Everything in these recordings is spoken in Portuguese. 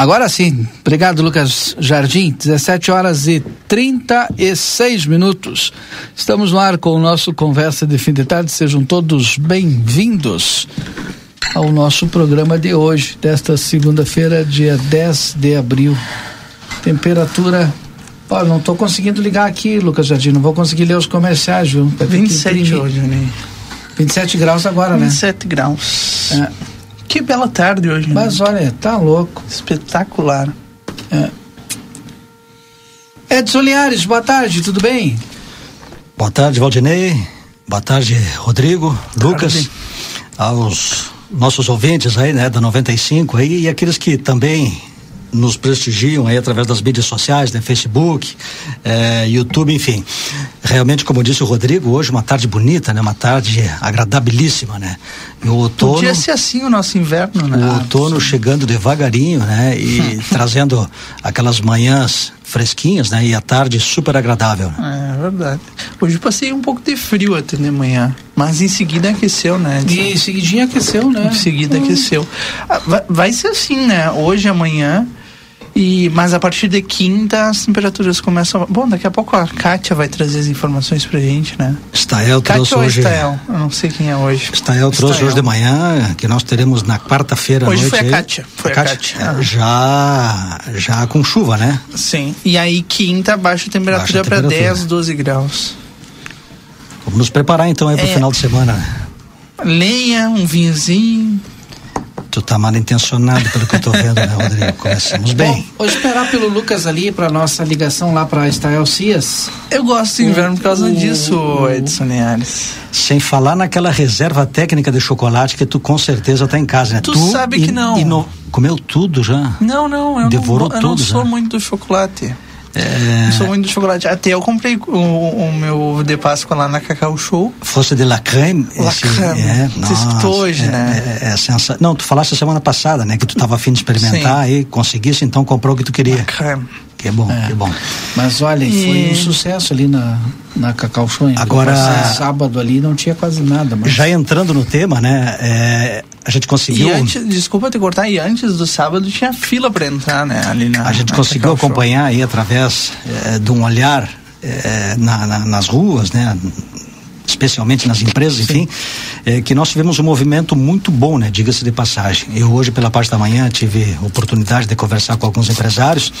Agora sim. Obrigado, Lucas Jardim. 17 horas e 36 minutos. Estamos no ar com o nosso Conversa de Fim de Tarde. Sejam todos bem-vindos ao nosso programa de hoje, desta segunda-feira, dia 10 de abril. Temperatura. Olha, não estou conseguindo ligar aqui, Lucas Jardim. Não vou conseguir ler os comerciais, viu? 27 hoje, né? 27 graus agora, 27 né? 27 graus. É. Que bela tarde hoje. Mas né? olha, tá louco. Espetacular. É. Edson Linhares, boa tarde, tudo bem? Boa tarde, Valdinei. Boa tarde, Rodrigo, Lucas, aos nossos ouvintes aí, né, da 95 aí, e aqueles que também nos prestigiam aí através das mídias sociais, né, Facebook, é, YouTube, enfim. Realmente, como disse o Rodrigo, hoje uma tarde bonita, né, uma tarde agradabilíssima, né. E o outono. Podia ser assim o nosso inverno, né? O outono chegando devagarinho, né, e trazendo aquelas manhãs fresquinhas, né? E a tarde super agradável. É verdade. Hoje passei um pouco de frio até de manhã, mas em seguida aqueceu, né? E em seguidinha aqueceu, né? Em seguida hum. aqueceu. Ah, vai, vai ser assim, né? Hoje, amanhã e, mas a partir de quinta as temperaturas começam. Bom, daqui a pouco a Kátia vai trazer as informações pra gente, né? Kátia trouxe hoje. Estael? Eu não sei quem é hoje. Estael trouxe Estael. hoje de manhã, que nós teremos na quarta-feira Hoje noite, foi a Kátia. Foi a Kátia. Kátia. É, já, já com chuva, né? Sim. E aí quinta baixa a temperatura, para 10, 12 graus. Vamos nos preparar então aí pro é. final de semana. Lenha, um vinhozinho. Tu tá mal intencionado pelo que eu tô vendo, né, Rodrigo? Começamos bem. Bom, vou esperar pelo Lucas ali para nossa ligação lá para Estael Cias. Eu gosto de inverno por causa disso, Edson Linhares. Sem falar naquela reserva técnica de chocolate que tu com certeza tá em casa, né? Tu, tu sabe e, que não. No, comeu tudo já? Não, não, eu Devorou não, eu tudo não sou já. muito do chocolate. É... Sou muito de chocolate. Até eu comprei o, o, meu de Páscoa lá na Cacau Show. Fosse de la creme? La esse, creme. É, Você escutou hoje, é, né? É, é sensa... Não, tu falaste semana passada, né? Que tu estava afim de experimentar Sim. e conseguisse, então comprou o que tu queria. La creme. Que bom, é. que bom. Mas olha, e... foi um sucesso ali na, na Cacau Show. Agora, sábado ali não tinha quase nada. Mas... Já entrando no tema, né? É, a gente conseguiu. E antes, desculpa te cortar, e antes do sábado tinha fila para entrar, né? Ali na, a gente na conseguiu Cacau acompanhar Show. aí através é, de um olhar é, na, na, nas ruas, né? Especialmente nas empresas, enfim, é, que nós tivemos um movimento muito bom, né? Diga-se de passagem. Eu hoje, pela parte da manhã, tive oportunidade de conversar com alguns empresários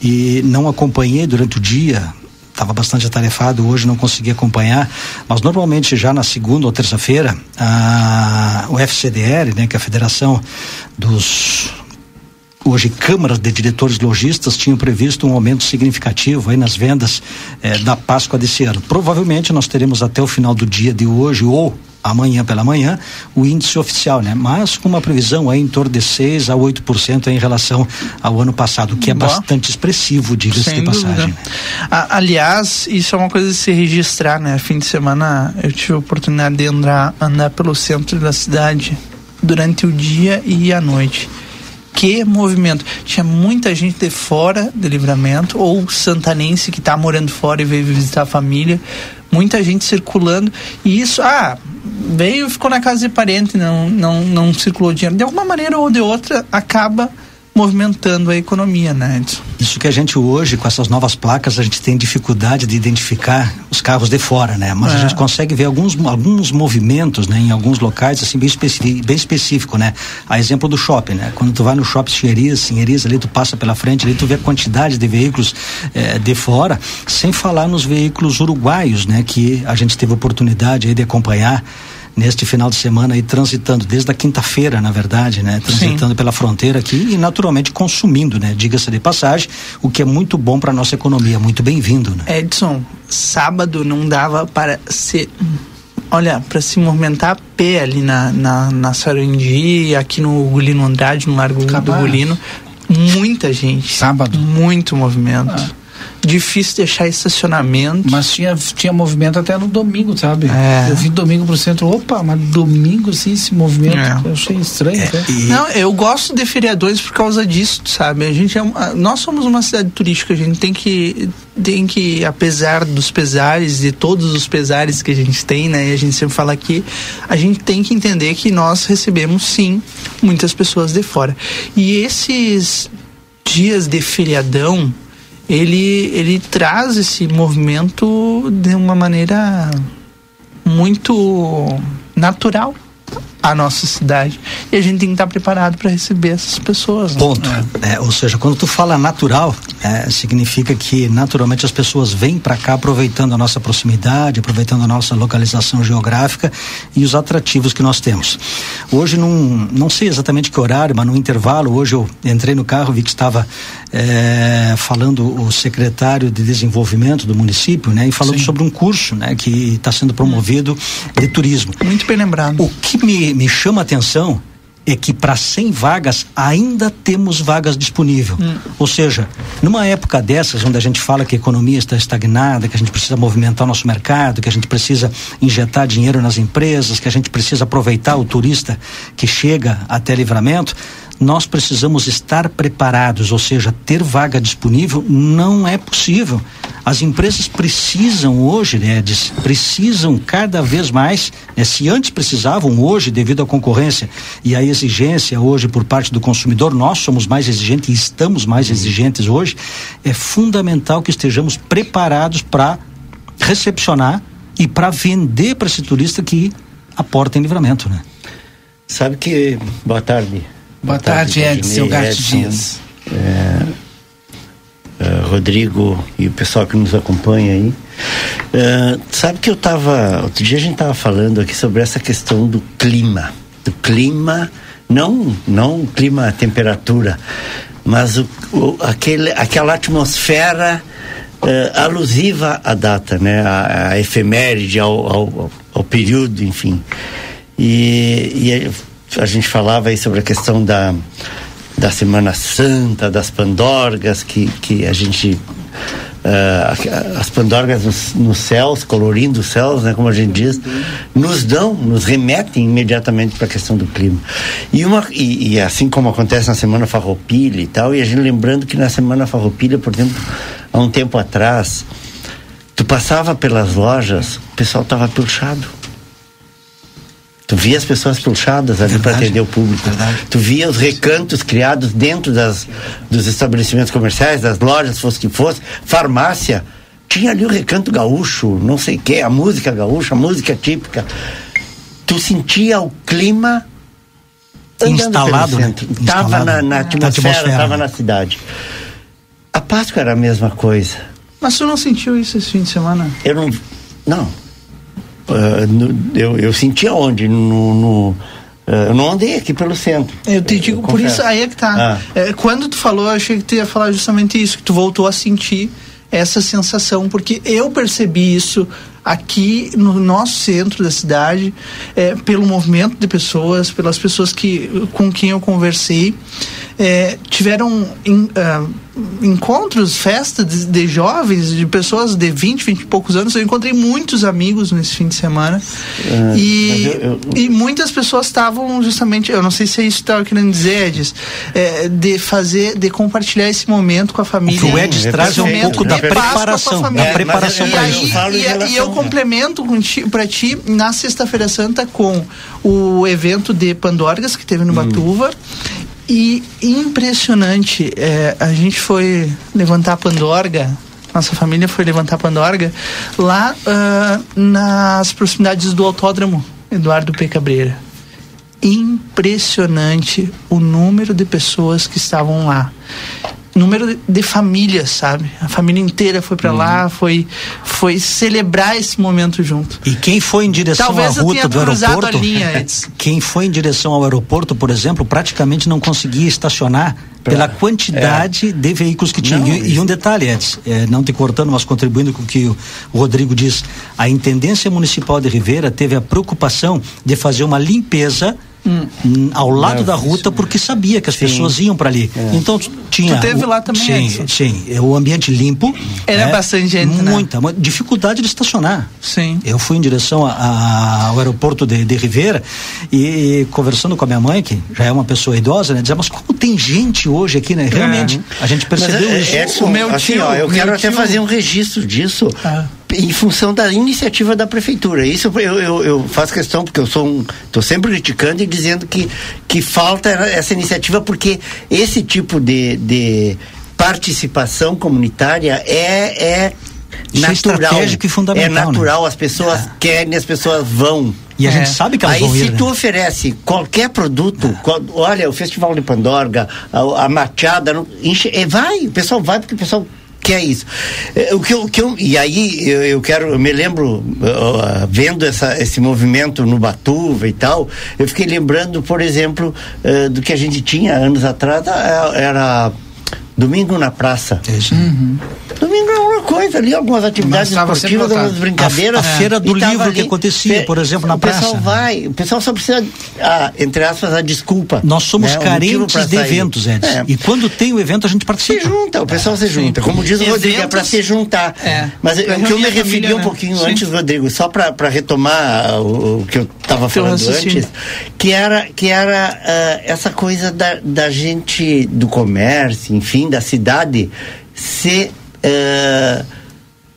e não acompanhei durante o dia estava bastante atarefado hoje, não consegui acompanhar, mas normalmente já na segunda ou terça-feira, o FCDR, né, que é a Federação dos hoje câmaras de diretores lojistas tinham previsto um aumento significativo aí nas vendas eh, da Páscoa desse ano. Provavelmente nós teremos até o final do dia de hoje ou amanhã pela manhã o índice oficial, né? Mas com uma previsão aí em torno de 6 a 8% em relação ao ano passado, o que é Boa. bastante expressivo, diga-se de passagem. Né? aliás, isso é uma coisa de se registrar, né? Fim de semana eu tive a oportunidade de andar, andar pelo centro da cidade durante o dia e a noite que movimento. Tinha muita gente de fora do livramento, ou santanense que está morando fora e veio visitar a família, muita gente circulando. E isso, ah, veio, ficou na casa de parente, não, não, não circulou dinheiro. De alguma maneira ou de outra, acaba movimentando a economia, né, Edson? Isso que a gente hoje, com essas novas placas, a gente tem dificuldade de identificar os carros de fora, né? Mas é. a gente consegue ver alguns, alguns movimentos, né? Em alguns locais, assim, bem, específico, bem específico, né? A exemplo do shopping, né? Quando tu vai no shopping Xeriz, Xeriz, ali tu passa pela frente, ali tu vê a quantidade de veículos eh, de fora, sem falar nos veículos uruguaios, né? Que a gente teve oportunidade aí de acompanhar neste final de semana aí transitando desde a quinta-feira, na verdade, né, transitando Sim. pela fronteira aqui e naturalmente consumindo, né, diga-se de passagem, o que é muito bom para nossa economia, muito bem-vindo, né? Edson, sábado não dava para se olha, para se movimentar a pé ali na, na, na Sarandi, aqui no Gulino Andrade, no Largo do Gulino, muita gente. Sábado? Muito movimento. Ah difícil deixar estacionamento. Mas tinha, tinha movimento até no domingo, sabe? É. Eu vim domingo pro centro, opa, mas domingo sim esse movimento. É. Eu achei estranho. É. E... Não, eu gosto de feriadores por causa disso, sabe? A gente é uma, nós somos uma cidade turística, a gente tem que tem que, apesar dos pesares, de todos os pesares que a gente tem, né? E a gente sempre fala aqui, a gente tem que entender que nós recebemos sim muitas pessoas de fora. E esses dias de feriadão, ele, ele traz esse movimento de uma maneira muito natural a nossa cidade. E a gente tem que estar preparado para receber essas pessoas. Né? Ponto. É. É, ou seja, quando tu fala natural, é, significa que naturalmente as pessoas vêm para cá aproveitando a nossa proximidade, aproveitando a nossa localização geográfica e os atrativos que nós temos. Hoje, num, não sei exatamente que horário, mas no intervalo, hoje eu entrei no carro, vi que estava é, falando o secretário de desenvolvimento do município, né, e falando Sim. sobre um curso, né, que está sendo promovido de turismo. Muito bem lembrado. O que me, me chama a atenção é que para 100 vagas ainda temos vagas disponíveis. Hum. Ou seja, numa época dessas, onde a gente fala que a economia está estagnada, que a gente precisa movimentar o nosso mercado, que a gente precisa injetar dinheiro nas empresas, que a gente precisa aproveitar o turista que chega até livramento, nós precisamos estar preparados, ou seja, ter vaga disponível não é possível. As empresas precisam hoje, né, precisam cada vez mais, né, se antes precisavam, hoje, devido à concorrência e à exigência hoje por parte do consumidor, nós somos mais exigentes e estamos mais exigentes hoje, é fundamental que estejamos preparados para recepcionar e para vender para esse turista que aporta em livramento, né? Sabe que, boa tarde, Boa, tarde, tarde Edson Garte Dias. É, é, Rodrigo e o pessoal que nos acompanha aí. É, sabe que eu estava. Outro dia a gente estava falando aqui sobre essa questão do clima. Do clima, não, não clima, temperatura, mas o, o aquele, aquela atmosfera é, alusiva à data, né? A, a efeméride, ao, ao, ao período, enfim. E, e a gente falava aí sobre a questão da, da Semana Santa, das pandorgas, que, que a gente. Uh, as pandorgas nos, nos, céus, colorindo os céus, né, como a gente diz, nos dão, nos remetem imediatamente para a questão do clima. E, uma, e, e, assim como acontece na Semana Farroupilha e tal, e a gente lembrando que na Semana Farroupilha, por exemplo, há um tempo atrás, tu passava pelas lojas, o pessoal estava pilchado Tu via as pessoas puxadas ali para atender o público. Verdade. Tu via os recantos criados dentro das, dos estabelecimentos comerciais, das lojas, fosse que fosse, farmácia. Tinha ali o recanto gaúcho, não sei o que, a música gaúcha, a música típica. Tu sentia o clima instalado, né? Estava na, na, atmosfera, estava na cidade. A Páscoa era a mesma coisa. Mas tu não sentiu isso esse fim de semana? Eu não. Não, Uh, no, eu, eu senti aonde? No, no uh, eu não andei aqui pelo centro. Eu te digo, eu por confesso. isso aí é que tá. Ah. É, quando tu falou, eu achei que tu ia falar justamente isso, que tu voltou a sentir essa sensação, porque eu percebi isso aqui no nosso centro da cidade, é, pelo movimento de pessoas, pelas pessoas que, com quem eu conversei. É, tiveram in, uh, encontros, festas de, de, jovens, de pessoas de 20, 20 e poucos anos. Eu encontrei muitos amigos nesse fim de semana. Uh, e, eu, eu... e muitas pessoas estavam justamente, eu não sei se é isso que estava querendo dizer, Edis, é, de fazer, de compartilhar esse momento com a família. O, o Edis traz um pouco da preparação, da preparação para isso. E, e, e eu complemento para ti na Sexta-feira Santa com o evento de Pandorgas que teve no hum. Batuva e impressionante, é, a gente foi levantar a Pandorga, nossa família foi levantar a Pandorga lá uh, nas proximidades do autódromo Eduardo P. Cabreira. Impressionante o número de pessoas que estavam lá número de famílias, sabe? A família inteira foi para uhum. lá, foi foi celebrar esse momento junto. E quem foi em direção Talvez à ruta do aeroporto? Linha, quem foi em direção ao aeroporto, por exemplo, praticamente não conseguia estacionar pra, pela quantidade é. de veículos que tinha. e, e, um detalhe, Edson, é, não te cortando, mas contribuindo com o que o, o Rodrigo diz, a Intendência Municipal de Ribeira teve a preocupação de fazer uma limpeza hum. ao lado da ruta porque sabia que as sim. pessoas iam para ali. É. Então tinha. Tu teve o, lá também? Sim, Edson? sim. É, o ambiente limpo. Era né? bastante gente. Né? Muita, né? dificuldade de estacionar. Sim. Eu fui em direção a, a, ao aeroporto de, de Ribeira e, e, conversando com a minha mãe, que já é uma pessoa idosa, né? Dizia, mas como tem gente hoje aqui, né? Realmente, é. a gente percebeu mas, é, isso. o meu assim, tio, ó, eu quero até fazer um registro disso. Ah em função da iniciativa da prefeitura. Isso eu, eu, eu faço questão, porque eu sou um. estou sempre criticando e dizendo que, que falta essa iniciativa, porque esse tipo de, de participação comunitária é, é é natural. É e fundamental. É natural, né? as pessoas é. querem, as pessoas vão. E a é. gente sabe que elas Aí vão se ir, tu né? oferece qualquer produto, é. qual, olha, o Festival de Pandorga, a, a Machada, enche, é, vai, o pessoal vai porque o pessoal que é isso. É, o que eu, que eu, e aí eu, eu quero, eu me lembro, uh, vendo essa, esse movimento no Batuva e tal, eu fiquei lembrando, por exemplo, uh, do que a gente tinha anos atrás, era Domingo na Praça. Uhum. Domingo é coisa ali, algumas atividades esportivas, algumas brincadeiras. A, a feira do livro que acontecia, por exemplo, na o praça. O pessoal vai, o pessoal só precisa, ah, entre aspas, a desculpa. Nós somos né, carentes de eventos, Edson. É. E quando tem o evento, a gente participa. Se junta, o pessoal é. se junta. Como diz o eventos, Rodrigo, é para se juntar. É. Mas o que eu me referi família, um né? pouquinho né? antes, Rodrigo, só para retomar o, o, que eu estava falando antes, que era, que era uh, essa coisa da, da gente, do comércio, enfim, da cidade, se. Uh,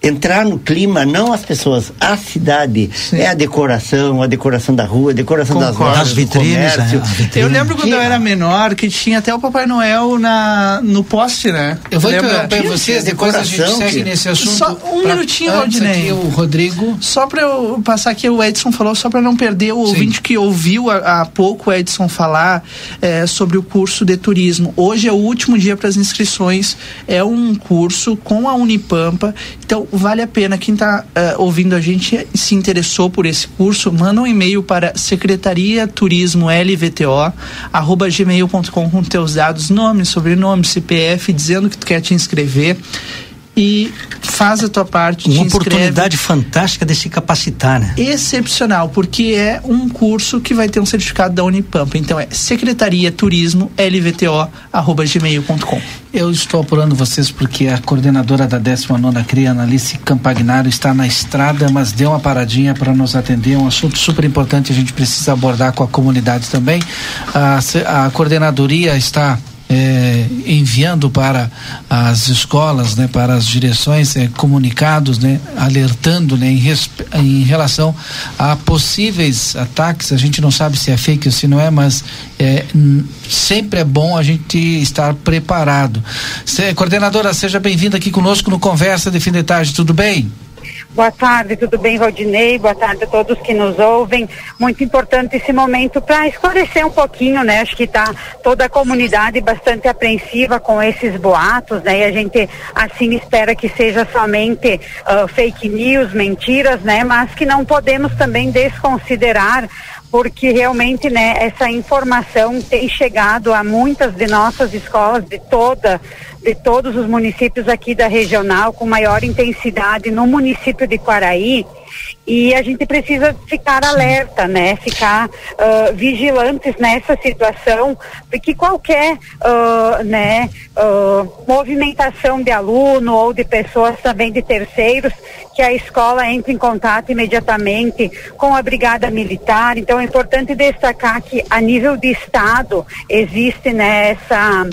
entrar no clima, não as pessoas, a cidade. Sim. É a decoração, a decoração da rua, a decoração Concordo. das lojas, das vitrines, né? Eu lembro quando que... eu era menor que tinha até o Papai Noel na, no poste, né? Eu vou interromper vocês, depois a gente segue que... nesse assunto. Só um pra... minutinho, Valdinei. o Rodrigo. Só para eu passar aqui, o Edson falou, só para não perder o Sim. ouvinte que ouviu há, há pouco o Edson falar é, sobre o curso de turismo. Hoje é o último dia para as inscrições. É um curso com a Unipampa. Então, vale a pena. Quem está uh, eh, ouvindo a gente se interessou por esse curso, manda um e-mail para secretaria turismo gmail.com com teus dados, nome, sobrenome, CPF, dizendo que tu quer te inscrever e faz a tua parte. Uma oportunidade fantástica de se capacitar, né? Excepcional, porque é um curso que vai ter um certificado da Unipampa. Então é secretaria turismo lvto arroba gmail.com. Eu estou apurando vocês porque a coordenadora da 19 CRIA, Analice Campagnaro, está na estrada, mas deu uma paradinha para nos atender. Um assunto super importante a gente precisa abordar com a comunidade também. A, a coordenadoria está é, enviando para as escolas, né, para as direções, é, comunicados, né, alertando né, em, em, relação a possíveis ataques. A gente não sabe se é fake ou se não é, mas é, sempre é bom a gente estar preparado. Se, coordenadora, seja bem-vinda aqui conosco no Conversa de Fim de Tarde, tudo bem? Boa tarde, tudo bem, Valdinei? Boa tarde a todos que nos ouvem. Muito importante esse momento para esclarecer um pouquinho, né? Acho que está toda a comunidade bastante apreensiva com esses boatos, né? E a gente assim espera que seja somente uh, fake news, mentiras, né? Mas que não podemos também desconsiderar porque realmente né, essa informação tem chegado a muitas de nossas escolas de toda de todos os municípios aqui da regional, com maior intensidade no município de Quaraí. E a gente precisa ficar alerta, né? Ficar uh, vigilantes nessa situação, porque qualquer uh, né, uh, movimentação de aluno ou de pessoas também de terceiros, que a escola entre em contato imediatamente com a brigada militar. Então é importante destacar que a nível de estado existe nessa né,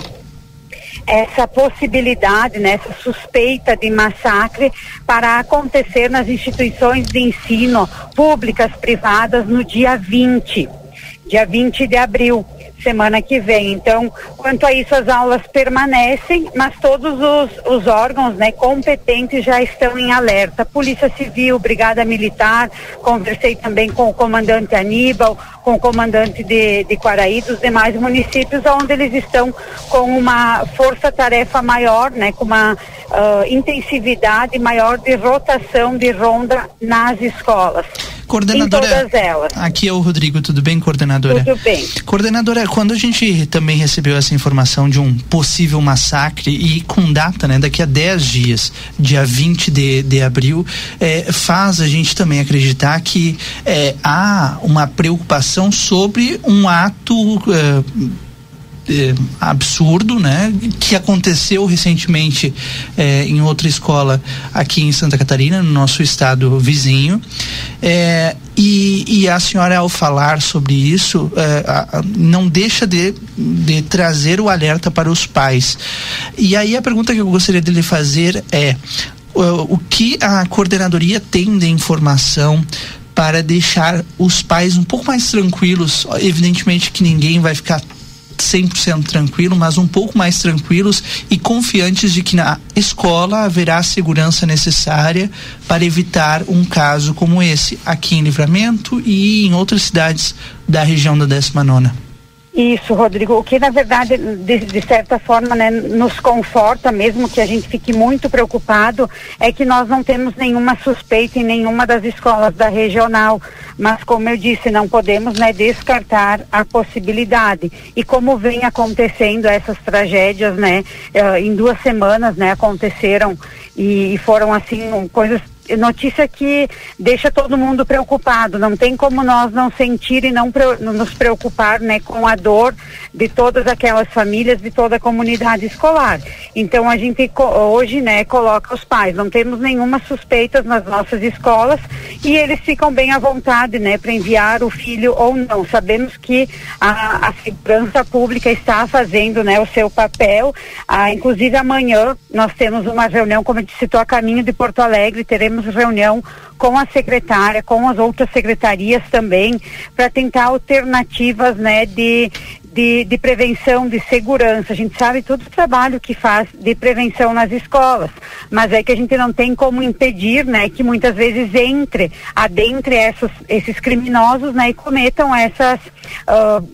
essa possibilidade, né, essa suspeita de massacre para acontecer nas instituições de ensino públicas, privadas, no dia 20, dia 20 de abril semana que vem. Então, quanto a isso, as aulas permanecem, mas todos os, os órgãos né, competentes já estão em alerta. Polícia Civil, Brigada Militar, conversei também com o comandante Aníbal, com o comandante de, de Quaraí, dos demais municípios, onde eles estão com uma força-tarefa maior, né, com uma uh, intensividade maior de rotação de ronda nas escolas. Coordenadora, em todas elas. Aqui é o Rodrigo, tudo bem, coordenadora? Tudo bem. Coordenadora, quando a gente também recebeu essa informação de um possível massacre e com data, né, daqui a 10 dias, dia 20 de, de abril, é, faz a gente também acreditar que é, há uma preocupação sobre um ato. Eh, absurdo, né? Que aconteceu recentemente eh, em outra escola aqui em Santa Catarina, no nosso estado vizinho. Eh, e, e, a senhora, ao falar sobre isso, a, não deixa de, de trazer o alerta para os pais. E aí a pergunta que eu gostaria de lhe fazer é: o que a coordenadoria tem de informação para deixar os pais um pouco mais tranquilos. Evidentemente que ninguém vai ficar 100% tranquilo, mas um pouco mais tranquilos e confiantes de que na escola haverá a segurança necessária para evitar um caso como esse aqui em Livramento e em outras cidades da região da 19 isso, Rodrigo. O que, na verdade, de, de, certa forma, né, nos conforta, mesmo que a gente fique muito preocupado, é que nós não temos nenhuma suspeita em nenhuma das escolas da regional. Mas, como eu disse, não podemos né, descartar a possibilidade. E como vem acontecendo essas tragédias, né, uh, em duas semanas, né, aconteceram e, e foram, assim, coisas notícia que deixa todo mundo preocupado. Não tem como nós não sentir e não nos preocupar, né, com a dor de todas aquelas famílias, de toda a comunidade escolar. Então a gente hoje, né, coloca os pais. Não temos nenhuma suspeita nas nossas escolas e eles ficam bem à vontade, né, para enviar o filho ou não. Sabemos que a, a segurança pública está fazendo, né, o seu papel. Ah, inclusive amanhã nós temos uma reunião, como eu citou, a caminho de Porto Alegre, teremos tivemos reunião com a secretária, com as outras secretarias também, para tentar alternativas né, de, de, de, prevenção, de segurança. A gente sabe todo o trabalho que faz de prevenção nas escolas, mas é que a gente não tem como impedir, né, que muitas vezes entre, adentre essas, esses criminosos, né, e cometam essas uh,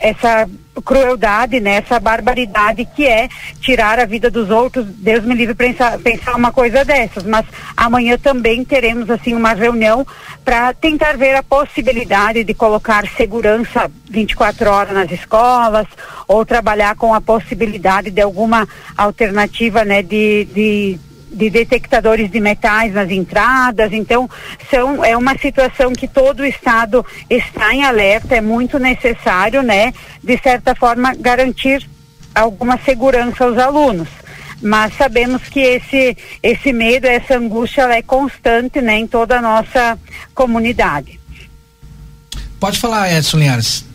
essa crueldade, né, essa barbaridade que é tirar a vida dos outros. Deus me livre pensar, pensar uma coisa dessas. Mas amanhã também teremos assim uma reunião para tentar ver a possibilidade de colocar segurança 24 horas nas escolas ou trabalhar com a possibilidade de alguma alternativa, né, de, de de detectadores de metais nas entradas. Então, são, é uma situação que todo o Estado está em alerta, é muito necessário, né, de certa forma, garantir alguma segurança aos alunos. Mas sabemos que esse, esse medo, essa angústia, é constante né, em toda a nossa comunidade. Pode falar, Edson Linhares.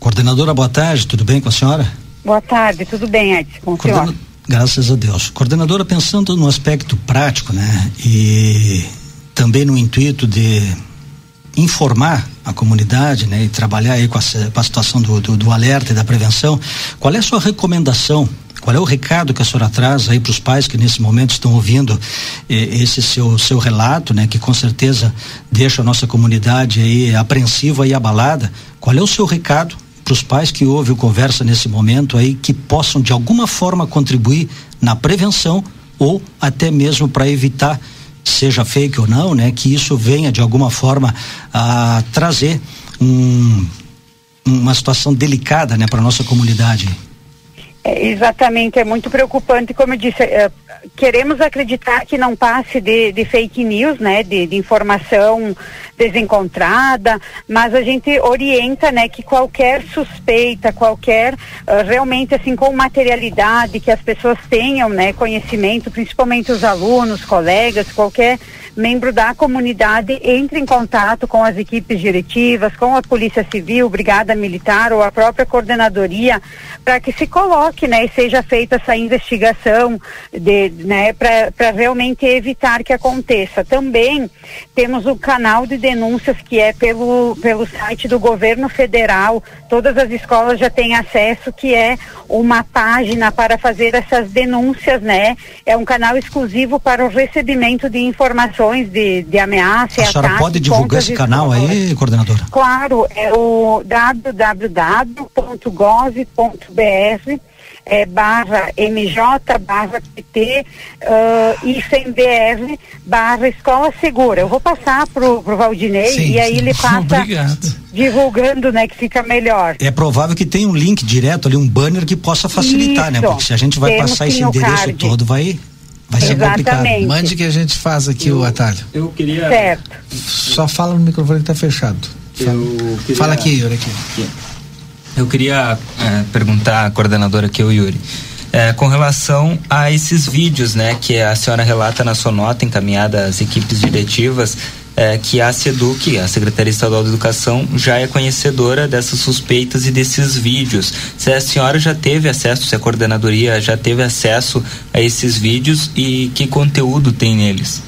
Coordenadora, boa tarde, tudo bem com a senhora? Boa tarde, tudo bem, Edson, com o senhor? Graças a Deus. Coordenadora, pensando no aspecto prático, né? E também no intuito de informar a comunidade, né? E trabalhar aí com a, com a situação do, do, do alerta e da prevenção, qual é a sua recomendação qual é o recado que a senhora traz aí para os pais que nesse momento estão ouvindo eh, esse seu seu relato, né, que com certeza deixa a nossa comunidade aí apreensiva e abalada? Qual é o seu recado para os pais que ouvem o conversa nesse momento aí que possam de alguma forma contribuir na prevenção ou até mesmo para evitar seja fake ou não, né, que isso venha de alguma forma a trazer um, uma situação delicada, né, para nossa comunidade. É, exatamente, é muito preocupante, como eu disse, é, queremos acreditar que não passe de, de fake news, né, de, de, informação desencontrada, mas a gente orienta, né, que qualquer suspeita, qualquer uh, realmente assim com materialidade que as pessoas tenham, né, conhecimento, principalmente os alunos, colegas, qualquer membro da comunidade entre em contato com as equipes diretivas, com a Polícia Civil, Brigada Militar ou a própria coordenadoria, para que se coloque, né, e seja feita essa investigação de, né, para realmente evitar que aconteça. Também temos o canal de denúncias que é pelo, pelo site do governo federal, todas as escolas já têm acesso, que é uma página para fazer essas denúncias, né? É um canal exclusivo para o recebimento de informações de, de ameaça. A senhora ataque pode divulgar esse canal aí, coordenadora? Claro, é o www.gov.br é, barra MJ, barra PT uh, e CMBR, barra Escola Segura. Eu vou passar pro, pro Valdinei sim, e aí sim. ele passa Obrigado. divulgando, né, que fica melhor. É provável que tenha um link direto ali, um banner que possa facilitar, né? Isso. né? Porque se a gente vai Temos passar esse endereço card. todo, vai Vai ser Exatamente. complicado. Mande que a gente faz aqui eu, o atalho. Eu queria. Certo. Só fala no microfone que está fechado. Fala, queria... fala aqui, Yuri. Aqui. Eu queria é, perguntar à coordenadora aqui, o Yuri. É, com relação a esses vídeos, né, que a senhora relata na sua nota encaminhada às equipes diretivas, é, que a SEDUC, a Secretaria Estadual de Educação, já é conhecedora dessas suspeitas e desses vídeos. Se a senhora já teve acesso, se a coordenadoria já teve acesso a esses vídeos e que conteúdo tem neles?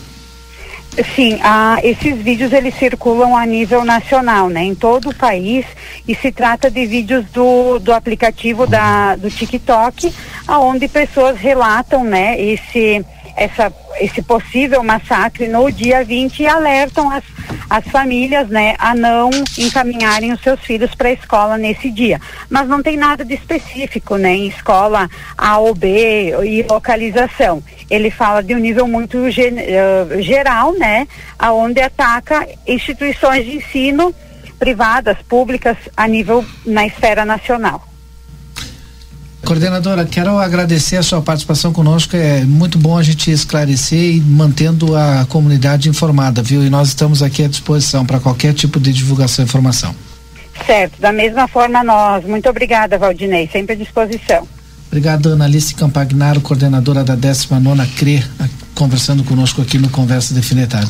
Sim, ah, esses vídeos eles circulam a nível nacional, né, em todo o país e se trata de vídeos do, do aplicativo da, do TikTok, aonde pessoas relatam, né, esse essa, esse possível massacre no dia 20 e alertam as, as famílias né, a não encaminharem os seus filhos para a escola nesse dia. Mas não tem nada de específico né, em escola A ou B e localização. Ele fala de um nível muito gen, uh, geral, né, aonde ataca instituições de ensino privadas, públicas, a nível na esfera nacional. Coordenadora, quero agradecer a sua participação conosco. É muito bom a gente esclarecer e mantendo a comunidade informada, viu? E nós estamos aqui à disposição para qualquer tipo de divulgação e informação. Certo, da mesma forma nós. Muito obrigada, Valdinei, sempre à disposição. Obrigado, Analice Campagnaro, coordenadora da 19 CRE, conversando conosco aqui no Conversa Definitada.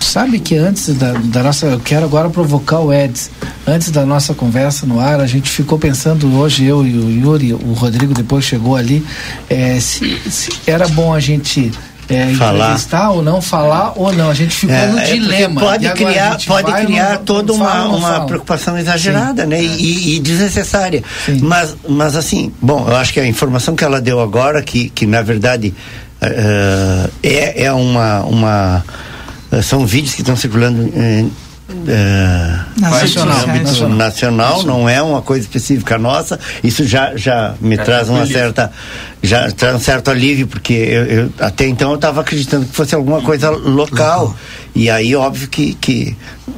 Sabe que antes da, da, nossa. Eu quero agora provocar o Eds. Antes da nossa conversa no ar, a gente ficou pensando hoje, eu e o Yuri, o Rodrigo depois chegou ali, é, se, se era bom a gente é, falar. entrevistar ou não, falar ou não. A gente ficou é, no é dilema. Pode criar, pode criar toda uma, fala, uma preocupação exagerada, Sim. né? E, e, desnecessária. Sim. Mas, mas assim, bom, eu acho que a informação que ela deu agora, que, que na verdade uh, é, é uma, uma. São vídeos que estão circulando. Uh, é, nacional, nacional, nacional, não é uma coisa específica nossa. Isso já, já me é, traz uma certa já traz um certo alívio porque eu, eu até então eu estava acreditando que fosse alguma coisa local, local. e aí óbvio que que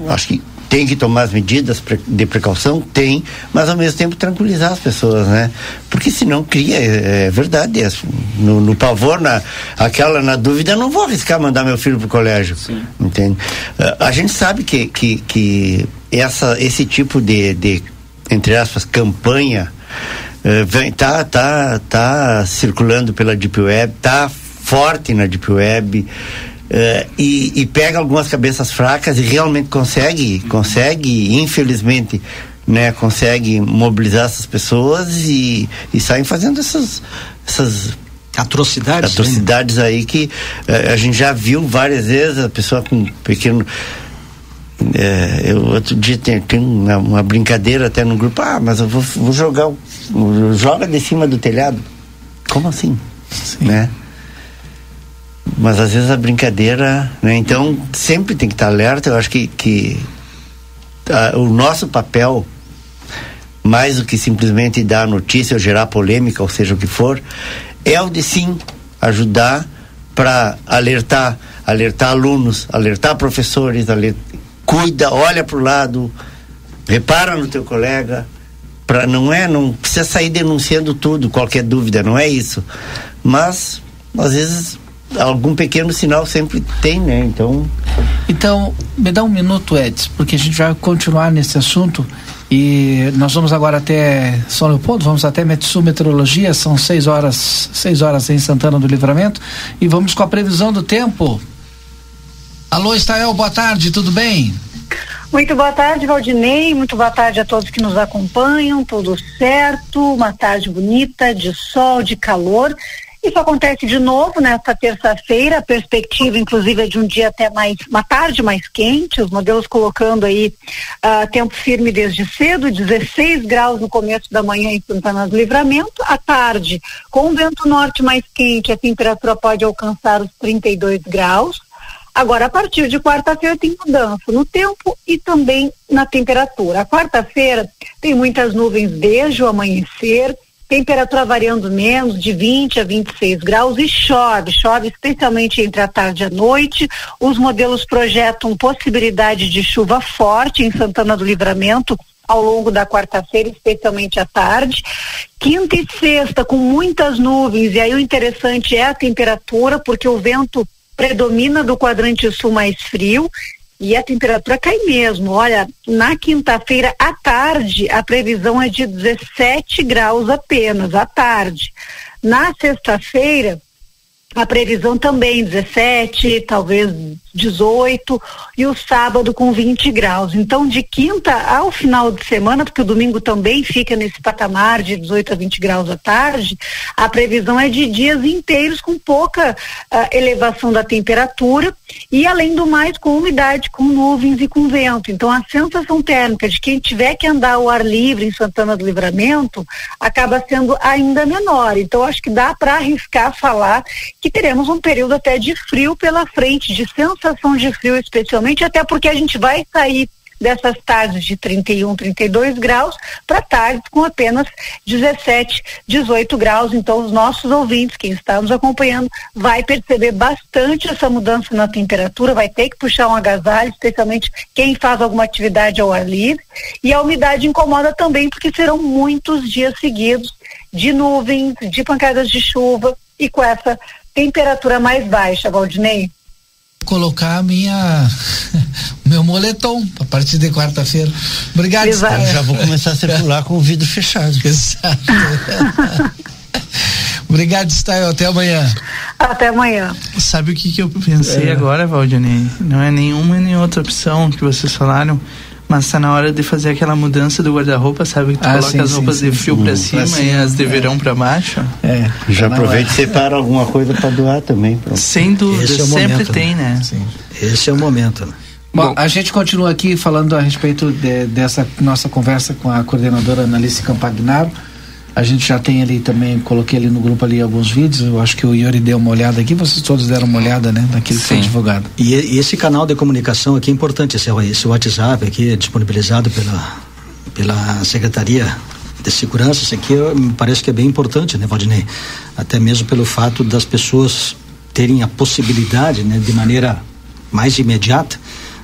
acho que tem que tomar as medidas de precaução, tem, mas ao mesmo tempo tranquilizar as pessoas, né? Porque senão cria, é, é verdade, é, no, no, pavor, na, aquela na dúvida, não vou arriscar mandar meu filho pro colégio, Sim. entende? Uh, a gente sabe que, que, que essa, esse tipo de, de, entre aspas, campanha vem, tá, tá, tá circulando pela Deep Web, tá forte na Deep Web, Uh, e, e, pega algumas cabeças fracas e realmente consegue, consegue, infelizmente, né, consegue mobilizar essas pessoas e, e saem fazendo essas, essas atrocidades, né? atrocidades né? aí que uh, a gente já viu várias vezes a pessoa com um pequeno é, eu outro dia tem, tem uma, uma, brincadeira até no grupo, ah, mas eu vou, vou jogar, joga de cima do telhado. Como assim? Sim. Né? Mas às vezes a brincadeira, né? Então sempre tem que estar alerta. Eu acho que, que a, o nosso papel, mais do que simplesmente dar notícia ou gerar polêmica, ou seja o que for, é o de sim ajudar para alertar, alertar alunos, alertar professores, alertar, cuida, olha para o lado, repara no teu colega, para não é, não precisa sair denunciando tudo, qualquer dúvida, não é isso. Mas às vezes algum pequeno sinal sempre tem, né? Então. Então, me dá um minuto, Edson, porque a gente vai continuar nesse assunto e nós vamos agora até São Leopoldo, vamos até Metsu Meteorologia, são seis horas, seis horas em Santana do Livramento e vamos com a previsão do tempo. Alô, Estael, boa tarde, tudo bem? Muito boa tarde, Valdinei. Muito boa tarde a todos que nos acompanham. Tudo certo? Uma tarde bonita, de sol, de calor. Isso acontece de novo nesta terça-feira, a perspectiva inclusive é de um dia até mais, uma tarde mais quente, os modelos colocando aí uh, tempo firme desde cedo, 16 graus no começo da manhã em Santana do Livramento, à tarde, com o vento norte mais quente, a temperatura pode alcançar os 32 graus. Agora, a partir de quarta-feira tem mudança no tempo e também na temperatura. A quarta-feira tem muitas nuvens desde o amanhecer, temperatura variando menos de 20 a 26 graus e chove, chove especialmente entre a tarde e a noite. Os modelos projetam possibilidade de chuva forte em Santana do Livramento ao longo da quarta-feira, especialmente à tarde. Quinta e sexta com muitas nuvens e aí o interessante é a temperatura, porque o vento predomina do quadrante sul mais frio e a temperatura cai mesmo. Olha, na quinta-feira à tarde, a previsão é de 17 graus apenas, à tarde. Na sexta-feira, a previsão também 17, talvez 18 e o sábado com 20 graus. Então, de quinta ao final de semana, porque o domingo também fica nesse patamar de 18 a 20 graus à tarde, a previsão é de dias inteiros com pouca uh, elevação da temperatura e, além do mais, com umidade, com nuvens e com vento. Então, a sensação térmica de quem tiver que andar ao ar livre em Santana do Livramento acaba sendo ainda menor. Então, acho que dá para arriscar falar que teremos um período até de frio pela frente, de sensação de frio especialmente, até porque a gente vai sair dessas tardes de 31, 32 graus para tardes com apenas 17, 18 graus. Então, os nossos ouvintes, quem está nos acompanhando, vai perceber bastante essa mudança na temperatura, vai ter que puxar um agasalho, especialmente quem faz alguma atividade ao ar livre. E a umidade incomoda também, porque serão muitos dias seguidos de nuvens, de pancadas de chuva e com essa temperatura mais baixa, Valdinei colocar a minha meu moletom a partir de quarta-feira. Obrigado. Eu já vou começar a circular com o vidro fechado. Exato. Obrigado, Stael. Até amanhã. Até amanhã. Sabe o que, que eu pensei é. agora, Valdinei? Não é nenhuma nem outra opção que vocês falaram mas tá na hora de fazer aquela mudança do guarda-roupa, sabe? Que tu ah, coloca sim, as roupas sim, de fio sim. pra cima, cima e as de é. verão pra baixo. É. Já tá aproveita e separa alguma coisa pra doar também. Pronto. Sem dúvida, é sempre momento, tem, né? Sim. Esse é o momento. Né? Bom, Bom, a gente continua aqui falando a respeito de, dessa nossa conversa com a coordenadora Analice Campagnaro a gente já tem ali também, coloquei ali no grupo ali alguns vídeos, eu acho que o Yuri deu uma olhada aqui, vocês todos deram uma olhada, né, naquilo que foi divulgado. E, e, esse canal de comunicação aqui é importante, esse, esse WhatsApp aqui é disponibilizado pela, pela Secretaria de Segurança, isso aqui me parece que é bem importante, né, Valdinei? Até mesmo pelo fato das pessoas terem a possibilidade, né, de maneira mais imediata,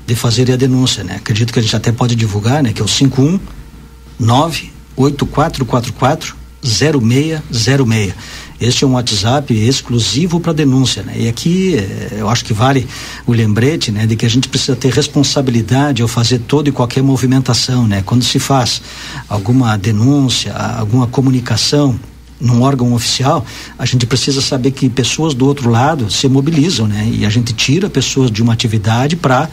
de fazer a denúncia, né? Acredito que a gente até pode divulgar, né, que é o 519 8444 0606. Este é um WhatsApp exclusivo para denúncia, né? E aqui eh, eu acho que vale o lembrete, né, de que a gente precisa ter responsabilidade ao fazer toda e qualquer movimentação, né? Quando se faz alguma denúncia, alguma comunicação num órgão oficial, a gente precisa saber que pessoas do outro lado se mobilizam, né? E a gente tira pessoas de uma atividade para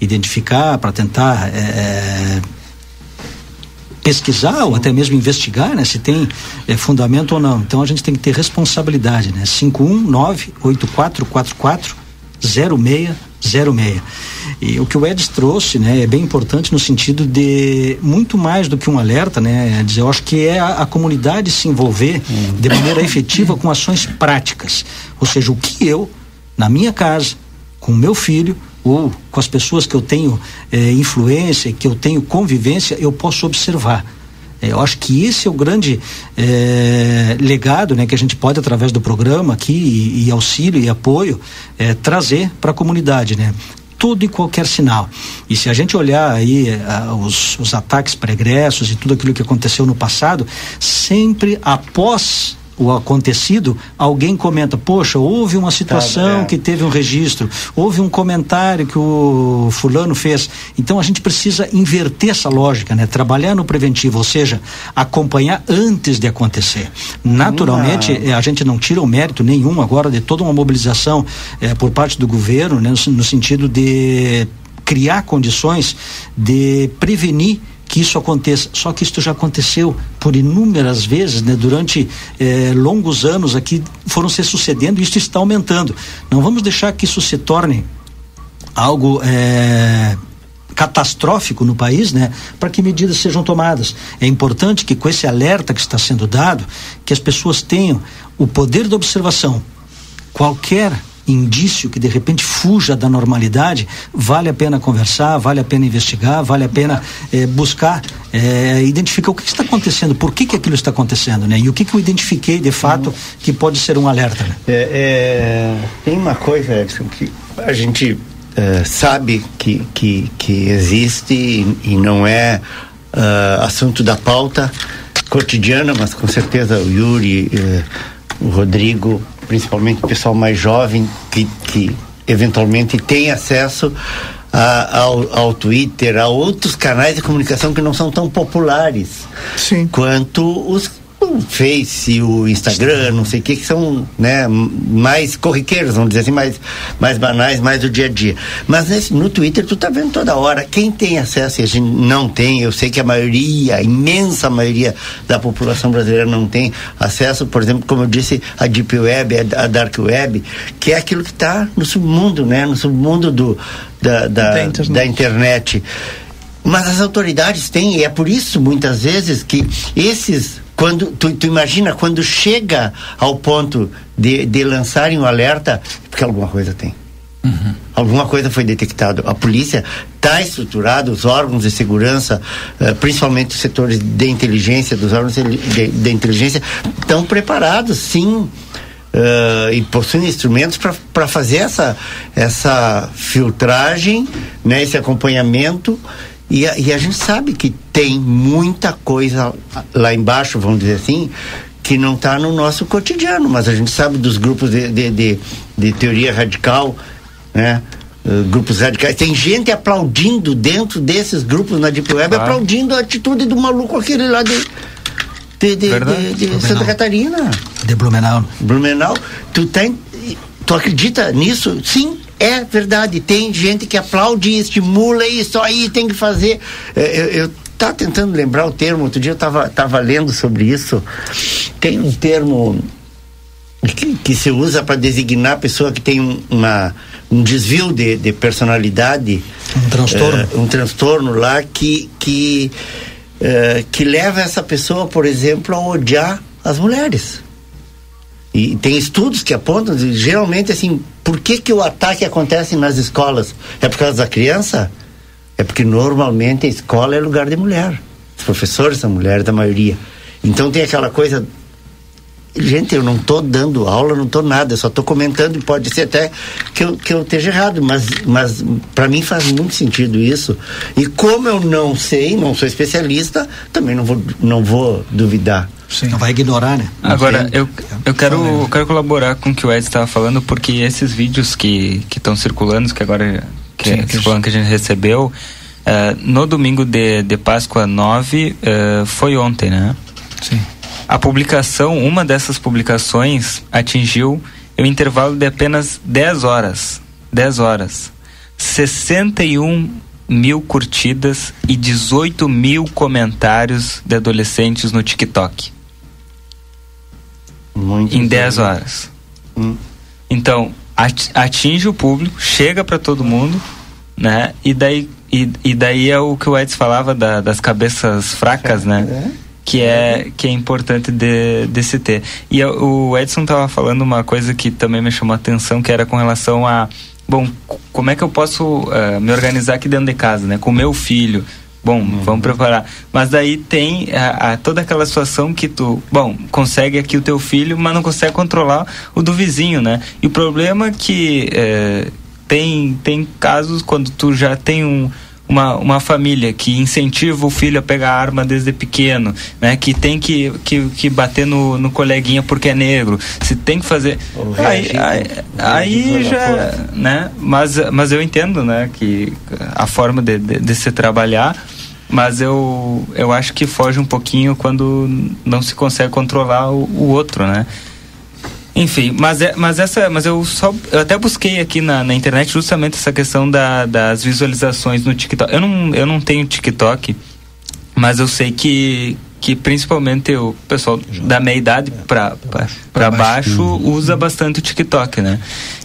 identificar, para tentar é, pesquisar ou até mesmo investigar, né, se tem é, fundamento ou não. Então a gente tem que ter responsabilidade, né? 519 8444 0606. E o que o Edson trouxe, né, é bem importante no sentido de muito mais do que um alerta, né, eu acho que é a, a comunidade se envolver de maneira efetiva com ações práticas. Ou seja, o que eu, na minha casa, com o meu filho, ou com as pessoas que eu tenho eh, influência, que eu tenho convivência, eu posso observar. Eh, eu acho que esse é o grande eh, legado né, que a gente pode, através do programa aqui, e, e auxílio e apoio, trazer para a comunidade. Né? todo e qualquer sinal. E se a gente olhar aí uh, os, os ataques pregressos e tudo aquilo que aconteceu no passado, sempre após o acontecido, alguém comenta, poxa, houve uma situação tá, é. que teve um registro, houve um comentário que o fulano fez. Então a gente precisa inverter essa lógica, né? Trabalhar no preventivo, ou seja, acompanhar antes de acontecer. Naturalmente, a gente não tira o mérito nenhum agora de toda uma mobilização eh, por parte do governo, né? no, no sentido de criar condições de prevenir que isso aconteça. Só que isso já aconteceu por inúmeras vezes, né? Durante eh, longos anos aqui foram se sucedendo e isso está aumentando. Não vamos deixar que isso se torne algo eh, catastrófico no país, né? Para que medidas sejam tomadas. É importante que com esse alerta que está sendo dado, que as pessoas tenham o poder da observação. Qualquer indício que de repente fuja da normalidade, vale a pena conversar, vale a pena investigar, vale a pena eh, buscar eh, identificar o que, está acontecendo, por que, que aquilo está acontecendo, né? E o que, que eu identifiquei de fato que pode ser um alerta. Né? É, é, tem uma coisa, Edson, que a gente é, sabe que, que, que existe e, e não é uh, assunto da pauta cotidiana, mas com certeza o Yuri, uh, o Rodrigo principalmente o pessoal mais jovem que, que eventualmente tem acesso a, ao, ao Twitter, a outros canais de comunicação que não são tão populares Sim. quanto os o Face, o Instagram, não sei o que, que são né, mais corriqueiros, vamos dizer assim, mais, mais banais, mais do dia a dia. Mas nesse, no Twitter tu tá vendo toda hora. Quem tem acesso e a gente não tem, eu sei que a maioria, a imensa maioria da população brasileira não tem acesso, por exemplo, como eu disse, a Deep Web, a Dark Web, que é aquilo que está no submundo, né? No submundo do, da, da, da internet. Da internet. Mas as autoridades têm, e é por isso, muitas vezes, que esses quando tu, tu imagina quando chega ao ponto de, de lançarem o um alerta, porque alguma coisa tem. Uhum. Alguma coisa foi detectado. A polícia está estruturada, os órgãos de segurança, uh, principalmente os setores de inteligência, dos órgãos de, de, de inteligência, estão preparados, sim. Uh, e possuem instrumentos para fazer essa, essa filtragem, né, esse acompanhamento e a, e a gente sabe que tem muita coisa lá embaixo, vamos dizer assim, que não está no nosso cotidiano, mas a gente sabe dos grupos de, de, de, de teoria radical, né? Uh, grupos radicais. Tem gente aplaudindo dentro desses grupos na Deep Web, claro. aplaudindo a atitude do maluco aquele lá de, de, de, de, de Santa Catarina. De Blumenau. Blumenau. Tu, tem, tu acredita nisso? Sim, é verdade, tem gente que aplaude e estimula isso aí, tem que fazer. É, eu, eu tá tentando lembrar o termo, outro dia eu estava tava lendo sobre isso. Tem um termo que, que se usa para designar a pessoa que tem um, uma, um desvio de, de personalidade. Um transtorno. Uh, um transtorno lá que, que, uh, que leva essa pessoa, por exemplo, a odiar as mulheres. E tem estudos que apontam, geralmente, assim, por que, que o ataque acontece nas escolas? É por causa da criança? É porque normalmente a escola é lugar de mulher. Os professores são mulheres, da maioria. Então tem aquela coisa. Gente, eu não estou dando aula, não estou nada, só estou comentando e pode ser até que eu, que eu esteja errado, mas, mas para mim faz muito sentido isso. E como eu não sei, não sou especialista, também não vou, não vou duvidar. Sim. Não vai ignorar, né? Agora, eu, eu quero, eu quero colaborar com o que o Ed estava falando, porque esses vídeos que estão circulando, que agora que, Sim, que, que, que a gente recebeu, uh, no domingo de, de Páscoa 9, uh, eh, foi ontem, né? Sim. A publicação, uma dessas publicações atingiu o intervalo de apenas 10 horas. 10 horas. 61 mil curtidas e 18 mil comentários de adolescentes no TikTok. Muito em 10 horas. Hum. Então, atinge o público, chega para todo mundo, né? E daí, e, e, daí é o que o Edson falava da, das cabeças fracas, né? É. Que é, que é importante de, de se ter. E o Edson estava falando uma coisa que também me chamou a atenção, que era com relação a bom, como é que eu posso uh, me organizar aqui dentro de casa, né? Com meu filho, Bom, uhum. vamos preparar. Mas daí tem a, a, toda aquela situação que tu, bom, consegue aqui o teu filho, mas não consegue controlar o do vizinho, né? E o problema é que é, tem, tem casos quando tu já tem um, uma, uma família que incentiva o filho a pegar arma desde pequeno, né? Que tem que, que, que bater no, no coleguinha porque é negro. Se tem que fazer. Aí, aí, aí já. Né? Mas, mas eu entendo, né? Que a forma de, de, de se trabalhar mas eu, eu acho que foge um pouquinho quando não se consegue controlar o, o outro, né? Enfim, mas, é, mas essa, mas eu só, eu até busquei aqui na, na internet justamente essa questão da, das visualizações no TikTok. Eu não, eu não tenho TikTok, mas eu sei que, que principalmente o pessoal da meia idade para baixo, baixo usa bastante o TikTok, né?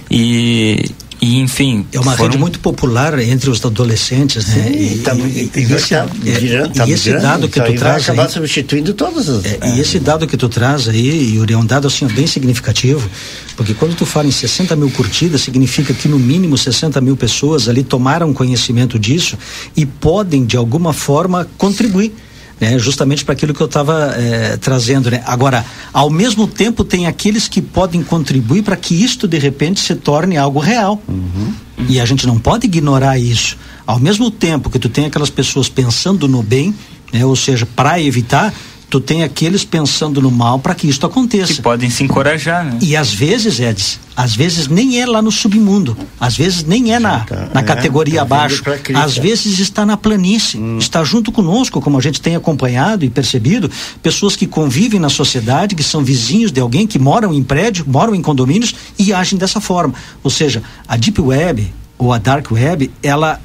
E, e, enfim. É uma foram... rede muito popular entre os adolescentes, né? e, tá, e, e, esse, tá virando, tá e esse dado que tu traz. Acabar aí, substituindo todos os. É, e esse dado que tu traz aí, Yuri, é um dado assim bem significativo, porque quando tu fala em 60 mil curtidas, significa que no mínimo 60 mil pessoas ali tomaram conhecimento disso e podem, de alguma forma, contribuir né? justamente para aquilo que eu estava é, trazendo. Né? Agora, ao mesmo tempo, tem aqueles que podem contribuir para que isto de repente se torne algo real. Uhum. E a gente não pode ignorar isso. Ao mesmo tempo que tu tem aquelas pessoas pensando no bem, né? ou seja, para evitar, tu tem aqueles pensando no mal para que isso aconteça. Que podem se encorajar, né? E às vezes, Edson, às vezes nem é lá no submundo, às vezes nem é na, tá, na é, categoria tá abaixo, às vezes está na planície, hum. está junto conosco, como a gente tem acompanhado e percebido, pessoas que convivem na sociedade, que são vizinhos de alguém, que moram em prédio, moram em condomínios e agem dessa forma. Ou seja, a Deep Web ou a Dark Web, ela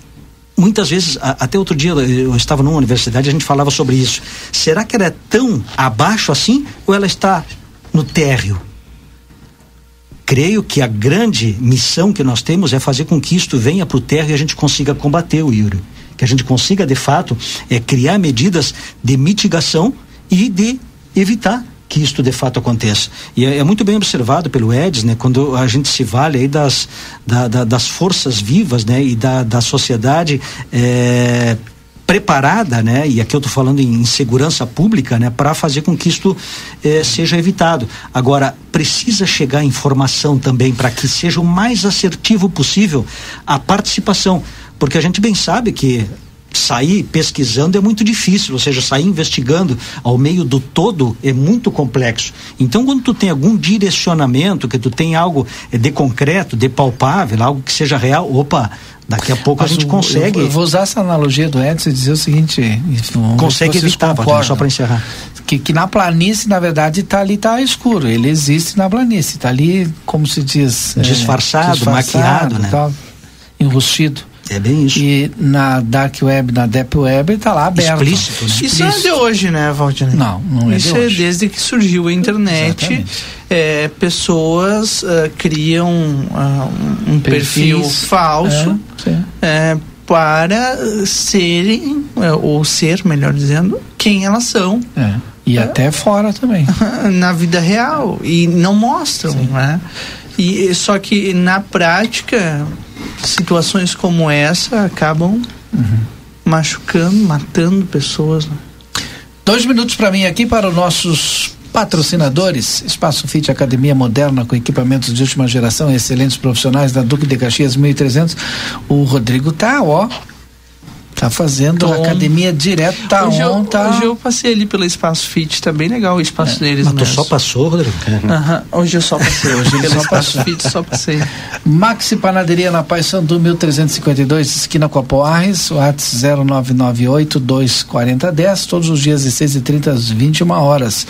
muitas vezes, até outro dia eu estava numa universidade, a gente falava sobre isso. Será que ela é tão abaixo assim ou ela está no térreo? Creio que a grande missão que nós temos é fazer com que isto venha para o terra e a gente consiga combater o Yuri. Que a gente consiga, de fato, é, criar medidas de mitigação e de evitar que isto de fato aconteça. E é, é, muito bem observado pelo Edis, né, quando a gente se vale aí das, da, da, das forças vivas né, e da, da sociedade. É, preparada, né? E aqui eu estou falando em segurança pública, né? Para fazer com que isto eh, seja evitado. Agora precisa chegar informação também para que seja o mais assertivo possível a participação, porque a gente bem sabe que sair pesquisando é muito difícil, ou seja, sair investigando ao meio do todo é muito complexo. Então, quando tu tem algum direcionamento, que tu tem algo eh, de concreto, de palpável, algo que seja real, opa, daqui a pouco Mas a gente o, consegue. Eu, eu, vou usar essa analogia do Edson e dizer o seguinte: consegue evitar, só para encerrar. Que, que na planície, na verdade, está ali, está escuro. Ele existe na planície, está ali, como se diz. Disfarçado, é, disfarçado maquiado, né? Tal, enrustido. É bem isso. E na Dark Web, na Deep Web, está lá aberto. Explícito, né? Isso não é de hoje, né, Valdir? Não, não é Isso de é hoje. desde que surgiu a internet. É, pessoas uh, criam uh, um perfil falso é, para serem, uh, ou ser, melhor dizendo, quem elas são. É. E até fora também. na vida real. E não mostram, Sim. né? E, só que na prática situações como essa acabam uhum. machucando, matando pessoas. Né? Dois minutos para mim aqui para os nossos patrocinadores. Espaço Fit Academia Moderna com equipamentos de última geração, excelentes profissionais da Duque de Caxias 1300. O Rodrigo tá, ó, Tá fazendo Tom. academia direto, tá hoje eu, tá... Hoje eu passei ali pelo Espaço Fit, tá bem legal o espaço é. deles Mas tu só passou, Rodrigo? Uhum. Hoje eu só passei, hoje pelo só Espaço passou. Fit só passei. Maxi Panaderia na Paz Sandu 1352, esquina com a Poarres, WhatsApp 0998 24010, todos os dias de 6 e 30 às 21 horas.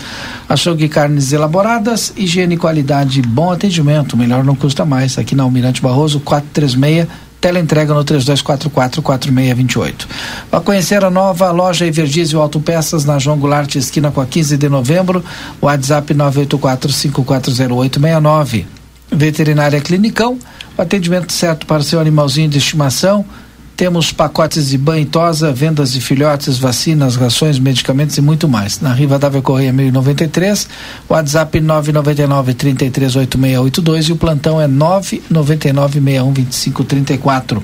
Açougue carnes elaboradas, higiene e qualidade, bom atendimento, melhor não custa mais, aqui na Almirante Barroso 436 Teleentrega no 3244-4628. Para conhecer a nova loja Everdiesel Autopeças na João Goulart, esquina com a 15 de novembro, WhatsApp 984-540869. Veterinária Clinicão, o atendimento certo para seu animalzinho de estimação temos pacotes de banho e tosa, vendas de filhotes, vacinas, rações, medicamentos e muito mais. Na Riva Dávia Correia 1093, WhatsApp 999 338682 e o plantão é 999 612534.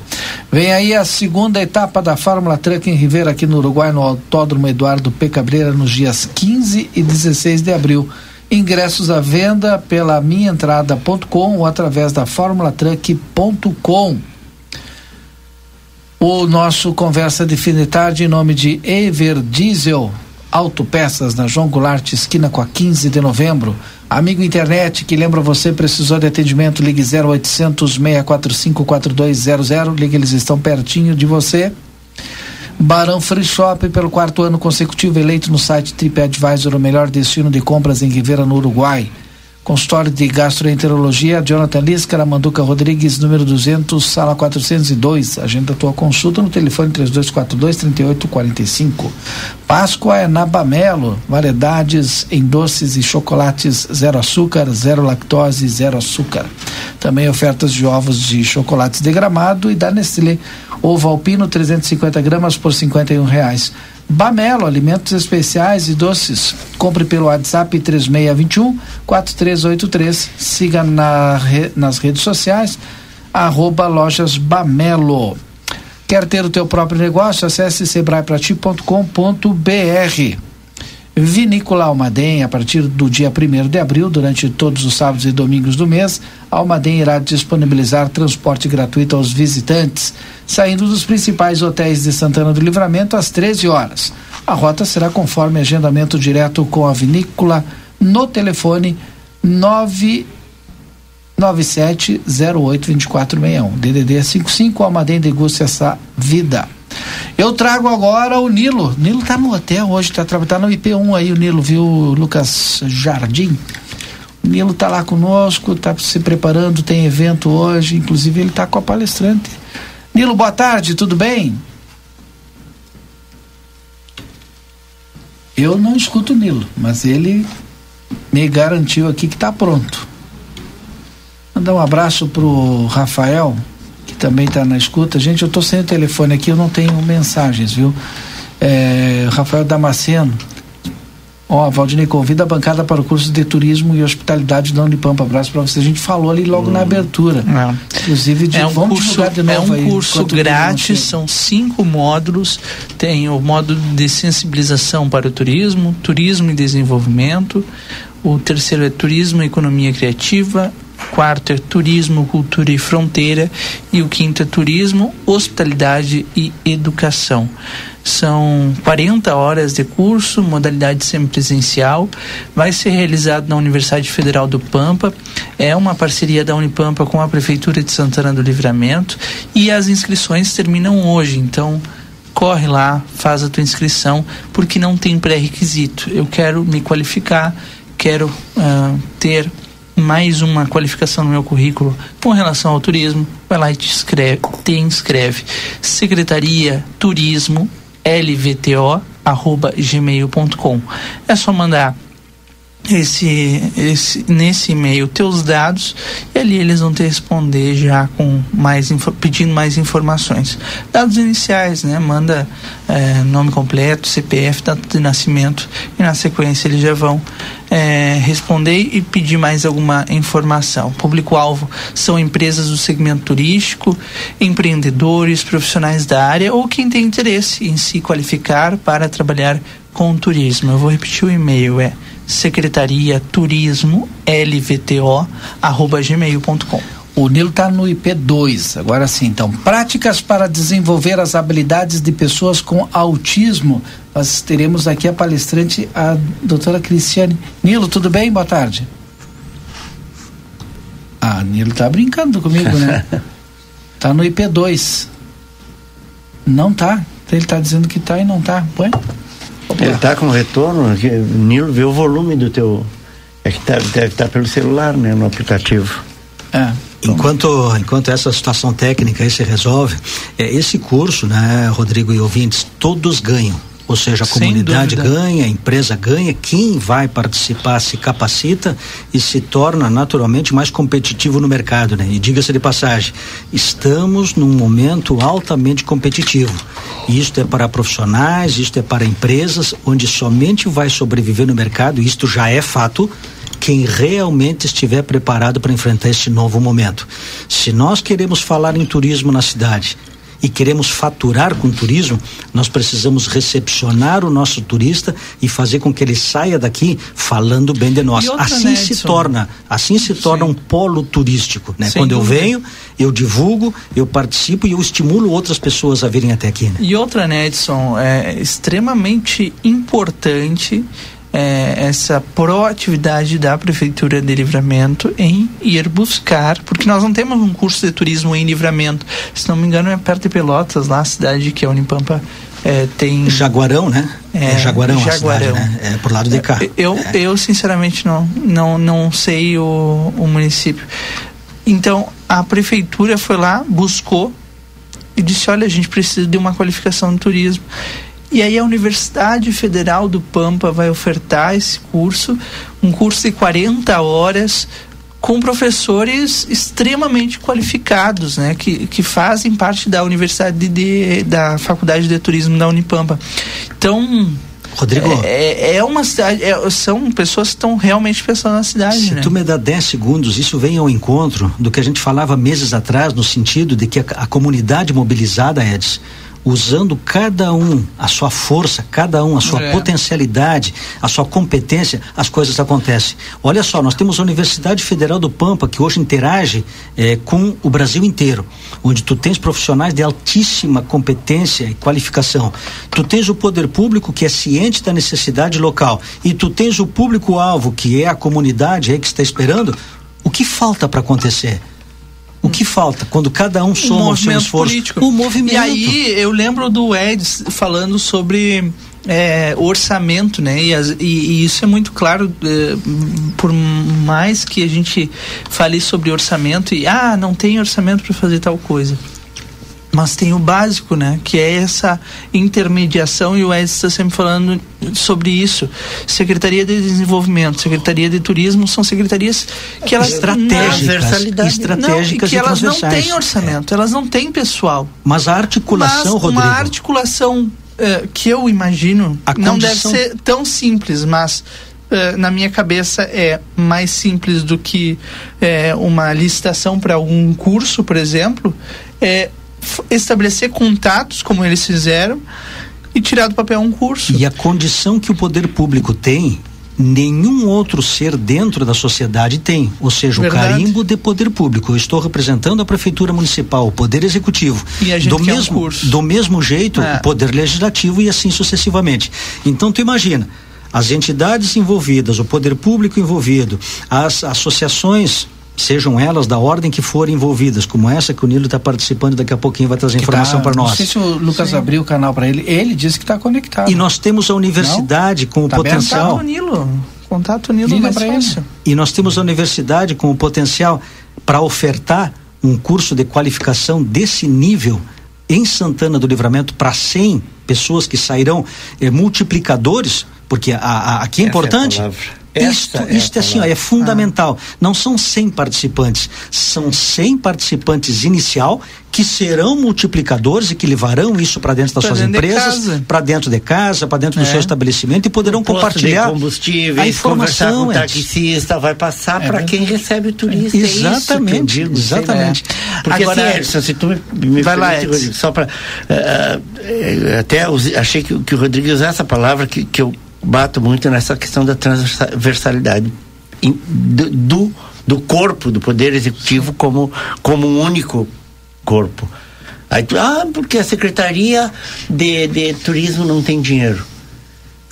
Vem aí a segunda etapa da Fórmula Truck em Ribeira, aqui no Uruguai, no Autódromo Eduardo P. Cabreira, nos dias 15 e 16 de abril. Ingressos à venda pela minhaentrada.com ou através da formulatruck.com. O nosso conversa de fim de tarde em nome de Ever Diesel Autopeças na João Goulart, esquina com a 15 de novembro. Amigo internet que lembra você, precisou de atendimento, ligue 0800 645 4200. Ligue, eles estão pertinho de você. Barão Free Shop, pelo quarto ano consecutivo, eleito no site TripAdvisor o melhor destino de compras em Rivera, no Uruguai. Consultório de Gastroenterologia, Jonathan Liscara, Manduca Rodrigues, número 200, sala 402. Agenda tua consulta no telefone 3242-3845. Páscoa é na Bamelo, variedades em doces e chocolates zero açúcar, zero lactose, zero açúcar. Também ofertas de ovos de chocolates de gramado e da Nestlé. Ovo alpino 350 gramas por 51 reais. Bamelo, alimentos especiais e doces. Compre pelo WhatsApp 3621 4383. Siga na, nas redes sociais, arroba lojas Bamelo. Quer ter o teu próprio negócio? Acesse sebraeprati.com.br. Vinícola Almaden, a partir do dia 1 de abril, durante todos os sábados e domingos do mês, a Almaden irá disponibilizar transporte gratuito aos visitantes, saindo dos principais hotéis de Santana do Livramento às 13 horas. A rota será conforme agendamento direto com a vinícola no telefone 997082461. DDD 55 Almaden degusta essa vida. Eu trago agora o Nilo. Nilo tá no hotel hoje, tá, tá no IP1 aí, o Nilo, viu, Lucas Jardim? O Nilo tá lá conosco, tá se preparando, tem evento hoje, inclusive ele tá com a palestrante. Nilo, boa tarde, tudo bem? Eu não escuto o Nilo, mas ele me garantiu aqui que tá pronto. Mandar um abraço pro Rafael, também está na escuta. Gente, eu estou sem o telefone aqui, eu não tenho mensagens, viu? É, Rafael Damasceno. Ó, oh, Valdinei convida a bancada para o curso de turismo e hospitalidade da Unipampa. Abraço para você. A gente falou ali logo hum. na abertura. É. Inclusive, de, é um curso, é um aí, curso grátis, são cinco módulos. Tem o módulo de sensibilização para o turismo, turismo e desenvolvimento. O terceiro é turismo e economia criativa quarto é turismo, cultura e fronteira e o quinto é turismo, hospitalidade e educação. São 40 horas de curso, modalidade semipresencial. Vai ser realizado na Universidade Federal do Pampa. É uma parceria da Unipampa com a Prefeitura de Santana do Livramento e as inscrições terminam hoje. Então, corre lá, faz a tua inscrição, porque não tem pré-requisito. Eu quero me qualificar, quero uh, ter mais uma qualificação no meu currículo com relação ao turismo, vai lá e te inscreve, te inscreve. Secretaria Turismo LVTO arroba gmail.com. É só mandar esse, esse nesse e-mail teus dados e ali eles vão te responder já com mais pedindo mais informações. Dados iniciais né? Manda é, nome completo CPF data de nascimento e na sequência eles já vão é, responder e pedir mais alguma informação. Público alvo são empresas do segmento turístico empreendedores profissionais da área ou quem tem interesse em se qualificar para trabalhar com turismo. Eu vou repetir o e-mail é secretaria turismo lvto arroba gmail.com o Nilo está no IP2, agora sim. Então, práticas para desenvolver as habilidades de pessoas com autismo. Nós teremos aqui a palestrante, a doutora Cristiane. Nilo, tudo bem? Boa tarde. Ah, Nilo está brincando comigo, né? tá no IP2. Não tá. Ele está dizendo que tá e não tá. Põe. Ele está com retorno, Nilo, vê o volume do teu. É que tá, deve estar tá pelo celular, né? No aplicativo. É. Enquanto, enquanto essa situação técnica aí se resolve, é, esse curso, né, Rodrigo e ouvintes, todos ganham. Ou seja, a comunidade ganha, a empresa ganha, quem vai participar se capacita e se torna naturalmente mais competitivo no mercado, né? E diga-se de passagem, estamos num momento altamente competitivo. Isto é para profissionais, isto é para empresas, onde somente vai sobreviver no mercado, isto já é fato, quem realmente estiver preparado para enfrentar este novo momento. Se nós queremos falar em turismo na cidade, e queremos faturar com turismo, nós precisamos recepcionar o nosso turista e fazer com que ele saia daqui falando bem de nós. outra, Assim né, se Edson? torna, assim se torna Sim. um polo turístico, né? Sem Quando eu dúvida. venho, eu divulgo, eu participo e eu estimulo outras pessoas a virem até aqui, né? E outra, né, Edson, é extremamente importante é, essa proatividade da Prefeitura de Livramento em ir buscar, porque nós não temos um curso de turismo em Livramento. Se não me engano, é perto de Pelotas, lá a cidade que a Unipampa é, tem. Jaguarão, né? É, Jaguarão, Jaguarão. a cidade, né? É por lado de cá. Eu, É. eu sinceramente não, não, não sei o, o município. Então, a prefeitura foi lá, buscou e disse: olha, a gente precisa de uma qualificação de turismo. E aí a Universidade Federal do Pampa vai ofertar esse curso, um curso de 40 horas com professores extremamente qualificados, né, que, que fazem parte da Universidade de, de- da Faculdade de Turismo da Unipampa. Então, Rodrigo, é, é uma cidade, é- são pessoas que estão realmente pensando na cidade, Se né? tu me dá 10 segundos, isso vem ao encontro do que a gente falava meses atrás, no sentido de que a, a comunidade mobilizada, Edson, usando cada um a sua força, cada um a sua É. potencialidade, a sua competência, as coisas acontecem. Olha só, nós temos a Universidade Federal do Pampa, que hoje interage eh, com o Brasil inteiro, onde tu tens profissionais de altíssima competência e qualificação. Tu tens o poder público que é ciente da necessidade local e tu tens o público-alvo, que é a comunidade aí que está esperando. O que falta para acontecer? O que falta quando cada um soma o seu esforço? político. O movimento. E aí eu lembro do Eds falando sobre é, orçamento, né? E, as- e- e isso é muito claro, é, por mais que a gente fale sobre orçamento e ah, não tem orçamento para fazer tal coisa. Mas tem o básico, né? Que é essa intermediação, e o Eds está sempre falando sobre isso. Secretaria de Desenvolvimento, Secretaria de Turismo são secretarias que elas Estratégicas, estratégicas não, que elas não têm orçamento, elas não têm pessoal. Mas a articulação, mas Rodrigo. uma articulação eh, que eu imagino A não condição- deve ser tão simples, mas eh, na minha cabeça é mais simples do que eh, uma licitação para algum curso, por exemplo, é estabelecer contatos como eles fizeram e tirar do papel um curso. E a condição que o poder público tem, nenhum outro ser dentro da sociedade tem. Ou seja, Verdade. o carimbo de poder público. Eu estou representando a prefeitura municipal, o poder executivo. E a gente do um mesmo, curso. do mesmo jeito, É. o poder legislativo e assim sucessivamente. Então tu imagina, as entidades envolvidas, o poder público envolvido, as associações sejam elas da ordem que forem envolvidas, como essa que o Nilo está participando, daqui a pouquinho vai trazer Que informação tá- para nós. Não sei se o Lucas abriu o canal para ele. Ele disse que está conectado. E nós temos a universidade com o Tá aberto? potencial. Contato Nilo. Contato Nilo Liga mais pra ele. fácil. E nós temos a universidade com o potencial para ofertar um curso de qualificação desse nível em Santana do Livramento para 100 pessoas que sairão eh, multiplicadores, porque a, a- aqui é Essa é a importante. palavra. Isto, Essa é isto é assim, ó, é fundamental. Não são 100 participantes, são 100 participantes inicial que serão multiplicadores e que levarão isso para dentro das Pra suas dentro de empresas, casa. para dentro de casa, para dentro do É. seu estabelecimento e poderão compartilhar de a combustíveis, conversar informação. com o taxista, vai passar É para quem recebe o turista. É Exatamente, digo, exatamente. Porque Agora- assim, Edson, se tu me, me Vai lá. Rodrigo, só para até us- achei que, que o Rodrigo usasse essa palavra que, que eu bato muito nessa questão da transversalidade do, do corpo do poder executivo como como um único corpo. Aí ah, porque a secretaria de, de turismo não tem dinheiro.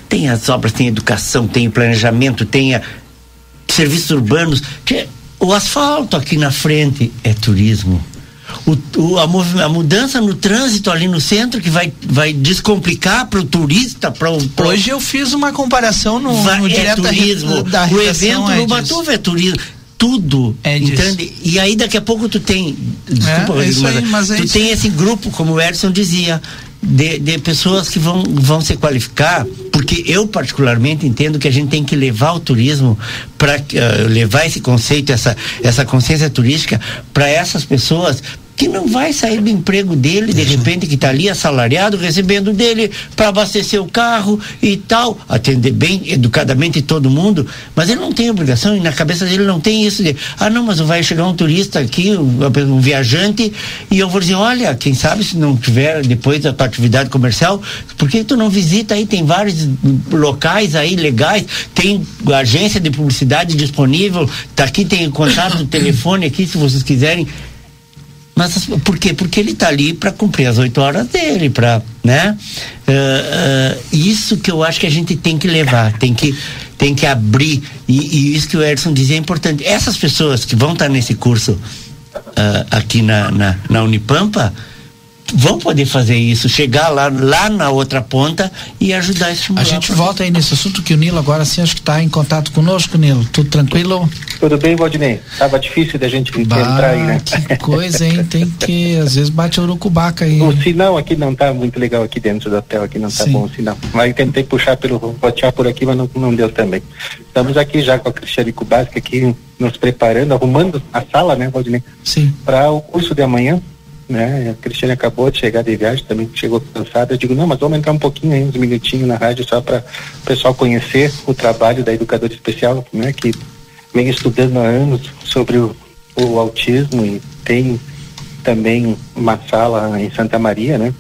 Tem as obras, tem educação, tem planejamento, tem a- serviços urbanos. Tchê, O asfalto aqui na frente é turismo. O, o- a, a mudança no trânsito ali no centro que vai, vai descomplicar para o turista, para o. pro- Hoje eu fiz uma comparação no, vai- no é direto turismo. da o evento no Edson. Batuva é turismo. Tudo. É entende? E aí daqui a pouco tu tem. É, Desculpa, Rodrigo, isso aí, mas é tu tem esse grupo, como o Edson dizia, de, de pessoas que vão, vão se qualificar porque eu particularmente entendo que a gente tem que levar o turismo para uh, levar esse conceito, essa, essa consciência turística para essas pessoas que não vai sair do emprego dele, de repente, que está ali assalariado, recebendo dele para abastecer o carro e tal, atender bem educadamente todo mundo, mas ele não tem obrigação e na cabeça dele não tem isso de, ah, não, mas vai chegar um turista aqui, um, um viajante, e eu vou dizer, olha, quem sabe se não tiver depois da tua atividade comercial, por que tu não visita aí? Tem vários locais aí legais, tem agência de publicidade disponível, tá aqui, tem contato do telefone aqui, se vocês quiserem mas por quê? Porque ele está ali para cumprir as oito horas dele, para, né? Uh, uh, isso que eu acho que a gente tem que levar, tem que tem que abrir e, e isso que o Edson dizia é importante. Essas pessoas que vão estar tá nesse curso uh, aqui na, na, na Unipampa, vão poder fazer isso, chegar lá, lá na outra ponta e ajudar esse A gente volta aí nesse assunto que o Nilo agora sim acho que está em contato conosco, Nilo. Tudo tranquilo? Tudo bem, Valdinei? Tava difícil da gente bah, entrar aí, né? Que coisa, hein? Tem que, às vezes bate urucubaca aí. O sinal aqui não tá muito legal aqui dentro do hotel, aqui não tá sim. bom o sinal. Mas tentei puxar pelo, botear por aqui, mas não, não deu também. Estamos aqui já com a Cristiane Kubasca aqui nos preparando, arrumando a sala, né, Valdinei? Sim. Para o curso de amanhã né? A Cristiane acabou de chegar de viagem, também chegou cansada. Eu digo, não, mas vamos entrar um pouquinho aí, uns minutinhos na rádio, só para o pessoal conhecer o trabalho da educadora especial, né? Que vem estudando há anos sobre o, o autismo e tem também uma sala em Santa Maria, né?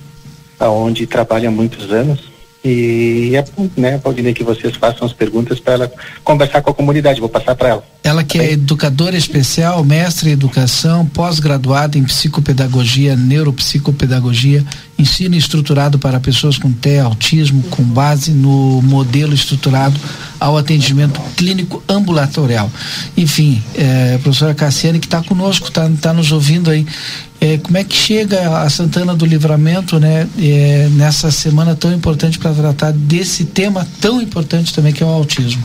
Aonde trabalha há muitos anos e é né, Valdinei, que vocês façam as perguntas para ela conversar com a comunidade. Vou passar para ela. Ela que é educadora especial, mestre em educação, pós-graduada em psicopedagogia, neuropsicopedagogia, ensino estruturado para pessoas com TEA, autismo, com base no modelo estruturado ao atendimento clínico ambulatorial. Enfim, é, a professora Cassiane que está conosco, está tá nos ouvindo aí. É, como é que chega a Santana do Livramento, né, é, nessa semana tão importante para tratar desse tema tão importante também que é o autismo?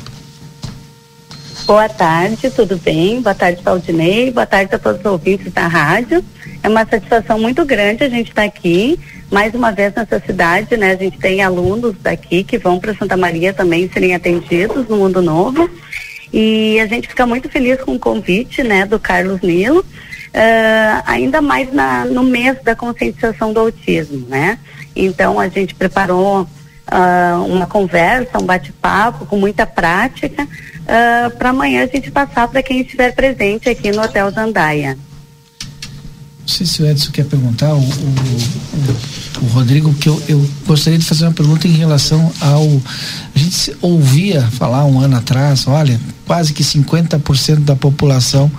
Boa tarde, tudo bem? Boa tarde, Claudinei. Boa tarde a todos os ouvintes da rádio. É uma satisfação muito grande a gente estar tá aqui, mais uma vez nessa cidade, né? A gente tem alunos daqui que vão para Santa Maria também serem atendidos no Mundo Novo. E a gente fica muito feliz com o convite, né, do Carlos Nilo uh, ainda mais na, no mês da conscientização do autismo, né? Então a gente preparou uh, uma conversa, um bate-papo com muita prática uh, para amanhã a gente passar para quem estiver presente aqui no Hotel Zandaia. Não sei se o Edson quer perguntar, o, o, o, o Rodrigo, que eu, eu, gostaria de fazer uma pergunta em relação ao. A gente ouvia falar um ano atrás, olha, quase que 50% da população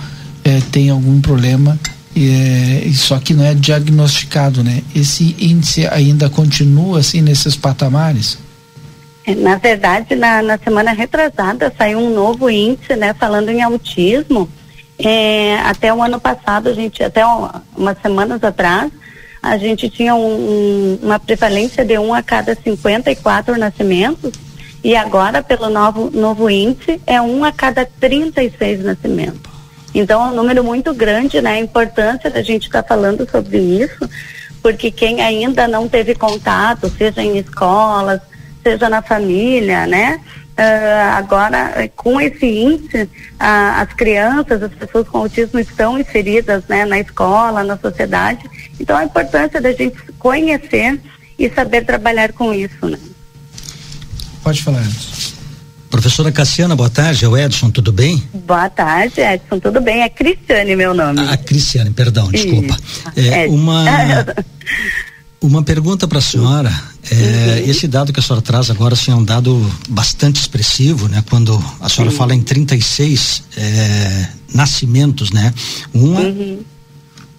é, tem algum problema é, só que não é diagnosticado, né? Esse índice ainda continua assim nesses patamares? É, na verdade, na, na semana retrasada saiu um novo índice, né? Falando em autismo. É, até o ano passado, a gente, até umas semanas atrás, a gente tinha um, um, uma prevalência de um a cada 54 nascimentos e agora, pelo novo, novo índice, é um a cada 36 nascimentos. Então, é um número muito grande, né? A importância da gente estar tá falando sobre isso, porque quem ainda não teve contato, seja em escolas, seja na família, né? Uh, agora, com esse índice, uh, as crianças, as pessoas com autismo estão inseridas né, na escola, na sociedade. Então, a importância da gente conhecer e saber trabalhar com isso. Né? Pode falar, Edson. Professora Cassiana, boa tarde. É o Edson, tudo bem? Boa tarde, Edson, tudo bem? É Cristiane meu nome. A Cristiane, perdão, desculpa. É, uma, uma pergunta para a senhora. É, uhum. Esse dado que a senhora traz agora assim, é um dado bastante expressivo, né? Quando a senhora Sim. fala em 36 é, nascimentos, né? Uma uhum.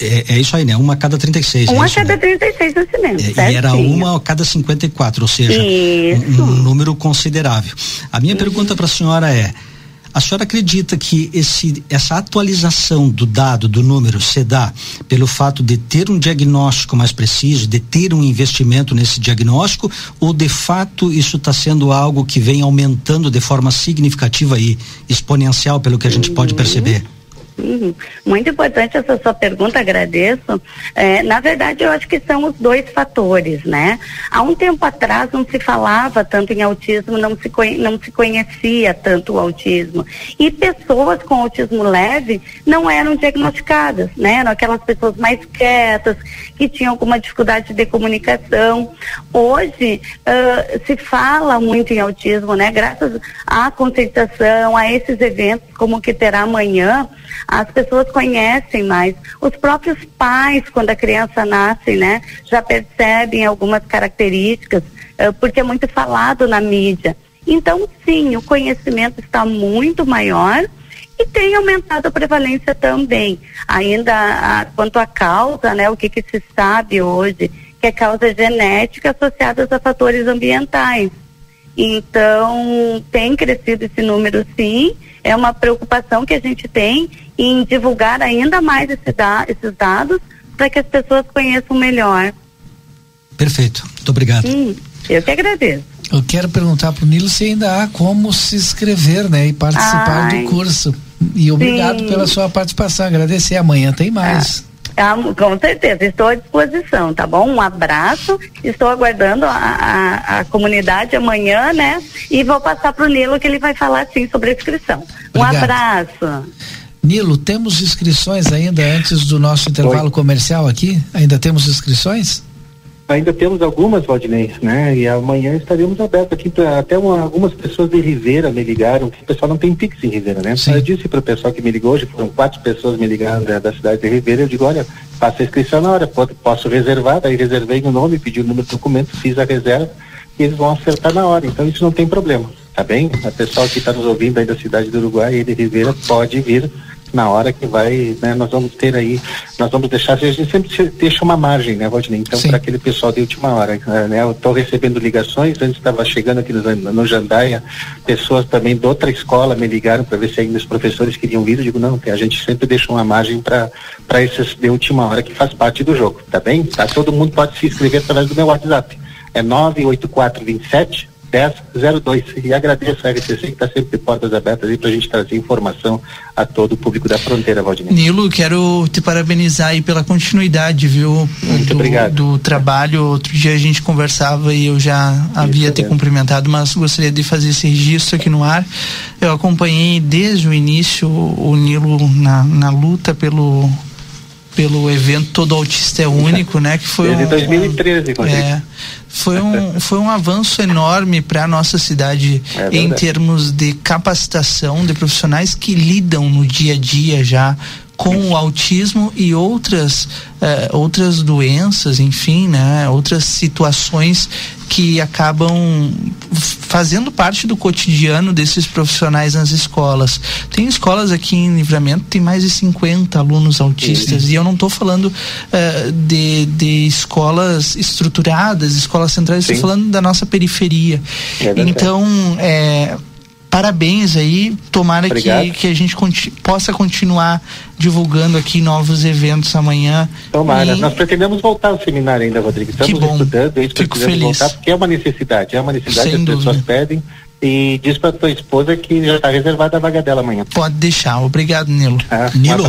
É, é, isso aí, né? Uma a cada 36. Uma é a cada né? 36 nascimentos. É, e era uma a cada 54, ou seja, um, um, número considerável. A minha uhum. pergunta para a senhora é: a senhora acredita que esse, essa atualização do dado, do número, se dá pelo fato de ter um diagnóstico mais preciso, de ter um investimento nesse diagnóstico, ou de fato isso está sendo algo que vem aumentando de forma significativa e exponencial, pelo que a gente uhum. pode perceber? Muito importante essa sua pergunta, agradeço. É, na verdade, eu acho que são os dois fatores, né? Há um tempo atrás não se falava tanto em autismo, não se, não se conhecia tanto o autismo. E pessoas com autismo leve não eram diagnosticadas, né? Eram aquelas pessoas mais quietas, que tinham alguma dificuldade de comunicação. Hoje uh, se fala muito em autismo, né? Graças à conscientização, a esses eventos como o que terá amanhã, as pessoas conhecem mais. Os próprios pais, quando a criança nasce, né, já percebem algumas características, uh, porque é muito falado na mídia. Então, sim, o conhecimento está muito maior e tem aumentado a prevalência também. Ainda a, quanto à causa, né, o que, que se sabe hoje, que é causa genética associada a fatores ambientais. Então, tem crescido esse número sim, é uma preocupação que a gente tem em divulgar ainda mais esse da, esses dados para que as pessoas conheçam melhor. Perfeito, muito obrigado. Sim, eu que agradeço. Eu quero perguntar para o Nilo se ainda há como se inscrever, né, e participar Ai, do curso. E obrigado sim. pela sua participação. Agradecer. Amanhã tem mais. Ah, com certeza, estou à disposição, tá bom? Um abraço, estou aguardando a, a, a comunidade amanhã, né? E vou passar para o Nilo que ele vai falar sim sobre a inscrição. Obrigado. Um abraço. Nilo, temos inscrições ainda antes do nosso intervalo Oi. comercial aqui? Ainda temos inscrições? Ainda temos algumas, Valdinei, né? E amanhã estaremos abertos aqui para até uma, algumas pessoas de Ribeira me ligaram, o pessoal não tem Pix em Ribeira, né? Sim. Eu disse para o pessoal que me ligou, hoje foram quatro pessoas me ligando da, da cidade de Ribeira, eu digo, olha, faça a inscrição na hora, pode, posso reservar, daí reservei o nome, pedi o número do documento, fiz a reserva e eles vão acertar na hora, então isso não tem problema, tá bem? A pessoal que está nos ouvindo aí da cidade do Uruguai e de Ribeira pode vir na hora que vai, né, nós vamos ter aí, nós vamos deixar, a gente sempre deixa uma margem, né, Rodney? Então, para aquele pessoal de última hora, né, eu estou recebendo ligações, antes estava chegando aqui no, no Jandaia, pessoas também de outra escola me ligaram para ver se ainda os professores queriam vir, eu digo, não, a gente sempre deixa uma margem para esses de última hora que faz parte do jogo, tá bem? Tá? Todo mundo pode se inscrever através do meu WhatsApp, é 98427 1002. E agradeço a RCC que está sempre de portas abertas aí para a gente trazer informação a todo o público da fronteira, Valdinei. Nilo, quero te parabenizar aí pela continuidade, viu? Muito do, obrigado. Do trabalho. Outro dia a gente conversava e eu já havia Isso te cumprimentado, mas gostaria de fazer esse registro aqui no ar. Eu acompanhei desde o início o Nilo na, na luta pelo pelo evento Todo Autista é Único, né? Que foi Desde um, 2013, um, é, foi um, foi um avanço enorme para a nossa cidade é em termos de capacitação de profissionais que lidam no dia a dia já com o autismo e outras uh, outras doenças, enfim, né, outras situações que acabam fazendo parte do cotidiano desses profissionais nas escolas. Tem escolas aqui em Livramento, tem mais de 50 alunos autistas, e eu não estou falando uh, de, de escolas estruturadas, escolas centrais, estou falando da nossa periferia. É então, é, parabéns aí. Tomara que, que a gente conti possa continuar divulgando aqui novos eventos amanhã. Tomara. E... Nós pretendemos voltar ao seminário ainda, Rodrigo. Estamos que bom. estudando, gente Fico feliz. voltar, porque é uma necessidade, é uma necessidade, Sem as dúvida. pessoas pedem. E diz para tua esposa que já está reservada a vaga dela amanhã. Pode deixar. Obrigado, Nilo. Ah, Nilo,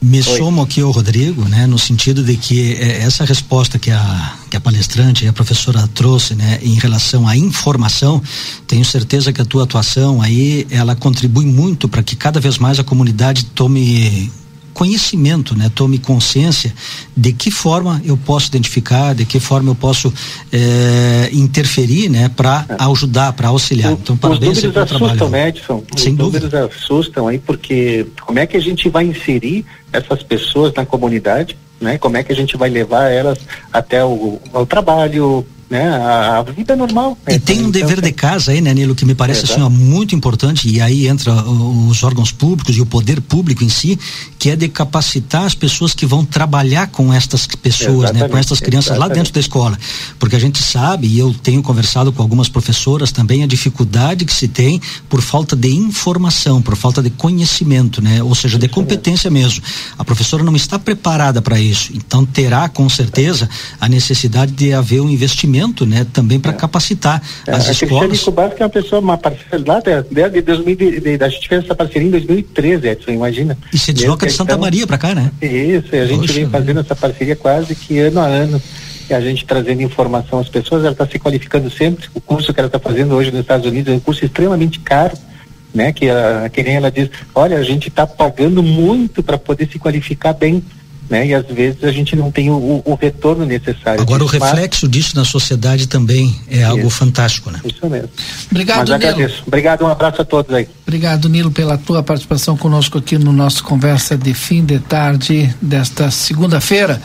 me Oi. somo aqui ao Rodrigo, né, no sentido de que é, essa resposta que a, que a palestrante e a professora trouxe, né, em relação à informação, tenho certeza que a tua atuação aí, ela contribui muito para que cada vez mais a comunidade tome conhecimento, né? Tome consciência de que forma eu posso identificar, de que forma eu posso é, interferir, né? Para é. ajudar, para auxiliar. então, parabéns pelo trabalho. Os números assustam, né, Edson? Sem Os dúvida. números assustam aí, porque como é que a gente vai inserir essas pessoas na comunidade, né? Como é que a gente vai levar elas até o, o trabalho, né? A, a vida normal. E tem um então, dever de casa aí, né, Nilo, que me parece é, assim, ó, muito importante, e aí entra os órgãos públicos e o poder público em si, que é de capacitar as pessoas que vão trabalhar com estas pessoas, né, com estas crianças lá dentro da escola. Porque a gente sabe, e eu tenho conversado com algumas professoras também, a dificuldade que se tem por falta de informação, por falta de conhecimento, né? Ou seja, de competência mesmo. A professora não está preparada para isso. Então terá com certeza a necessidade de haver um investimento investimento, né, também para capacitar É, as a escolas. Que é uma pessoa, uma parceira lá de, de, de 2000, de, de, a gente fez essa parceria em 2013, Edson, imagina. E se desloca de Santa então- Maria para cá, né? Isso, e a gente Poxa vem fazendo essa parceria quase que ano a ano. E a gente trazendo informação às pessoas, ela está se qualificando sempre. O curso que ela está fazendo hoje nos Estados Unidos é um curso extremamente caro, né? Que, a, que nem ela diz, olha, a gente está pagando muito para poder se qualificar bem, né? E às vezes a gente não tem o, o- o retorno necessário. Agora o disso, mas- reflexo disso na sociedade também é algo fantástico, né? Isso mesmo. Obrigado, Mas Nilo. agradeço. Obrigado, um abraço a todos aí. Obrigado, Nilo, pela tua participação conosco aqui no nosso conversa de fim de tarde desta segunda-feira.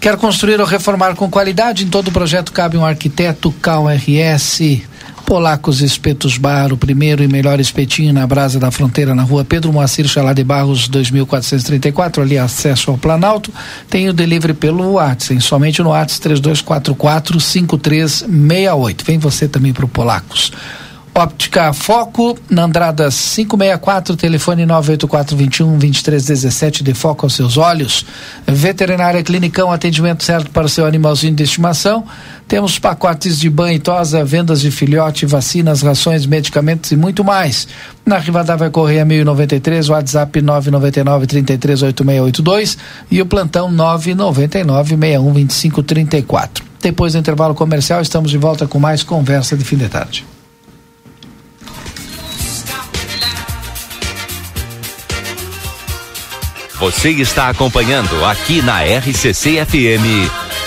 Quer construir ou reformar com qualidade? Em todo projeto cabe um arquiteto KRS. Polacos Espetos Bar, o primeiro e melhor espetinho na Brasa da Fronteira, na rua Pedro Moacir Chalá de Barros, 2434, ali acesso ao Planalto. Tem o delivery pelo WhatsApp, somente no WhatsApp 3244-5368. Vem você também para o Polacos. Óptica Foco, na Andrada 564, telefone 984-21-2317, de foco aos seus olhos. Veterinária Clinicão, atendimento certo para o seu animalzinho de estimação. Temos pacotes de banho e tosa, vendas de filhote, vacinas, rações, medicamentos e muito mais. Na Rivadavia Correia 1093, WhatsApp 999-338682 e o plantão 999-612534. Depois do intervalo comercial, estamos de volta com mais conversa de fim de tarde. Você está acompanhando aqui na RCC FM.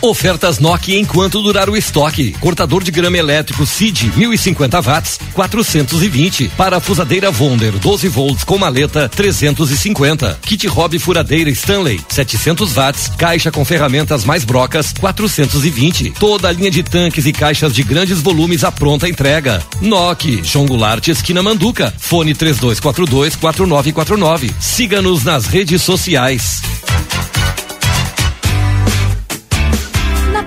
Ofertas Nokia enquanto durar o estoque. Cortador de grama elétrico CID 1050 watts 420. Parafusadeira Wonder 12 volts com maleta 350. Kit Hobby furadeira Stanley 700 watts. Caixa com ferramentas mais brocas 420. Toda a linha de tanques e caixas de grandes volumes à pronta entrega. Nokia João Goulart esquina Manduca. Fone 3242 4949. Siga-nos nas redes sociais.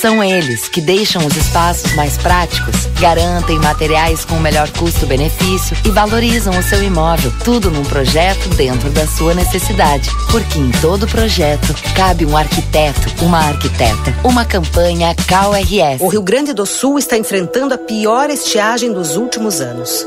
São eles que deixam os espaços mais práticos, garantem materiais com o melhor custo-benefício e valorizam o seu imóvel. Tudo num projeto dentro da sua necessidade. Porque em todo projeto cabe um arquiteto, uma arquiteta. Uma campanha CalRS. O Rio Grande do Sul está enfrentando a pior estiagem dos últimos anos.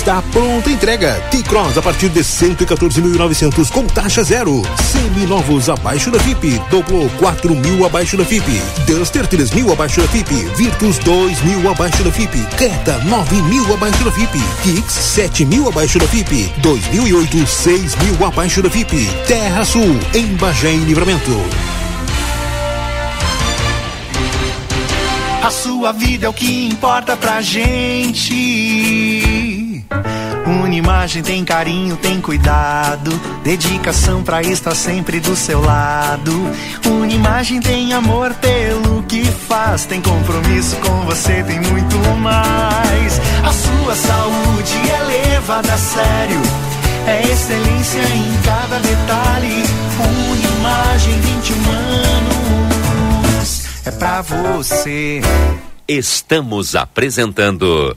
está pronta a entrega. T-Cross a partir de 114.900 com taxa zero. Semi-novos abaixo da FIP. Doblou 4 mil abaixo da FIP. Duster 3 mil abaixo da FIP. Virtus 2 mil abaixo da FIP. Creta 9 mil abaixo da FIP. Kicks 7 mil abaixo da FIP. 2008 6 mil abaixo da FIP. Terra Sul em Bagé e Livramento. A sua vida é o que importa pra gente. Unimagem tem carinho, tem cuidado, dedicação pra estar sempre do seu lado. Unimagem tem amor pelo que faz, tem compromisso com você, tem muito mais. A sua saúde é levada a sério, é excelência em cada detalhe. Unimagem 21 anos é pra você. Estamos apresentando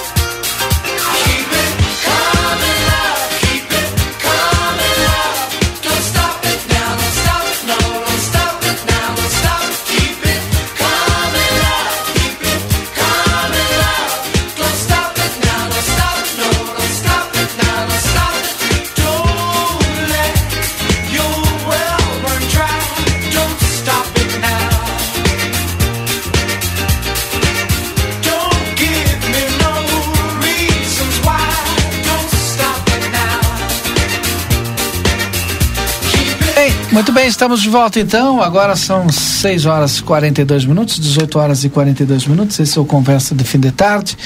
Muito bem, estamos de volta então. Agora são 6 horas e 42 minutos, 18 horas e 42 minutos. Esse é o Conversa de Fim de Tarde.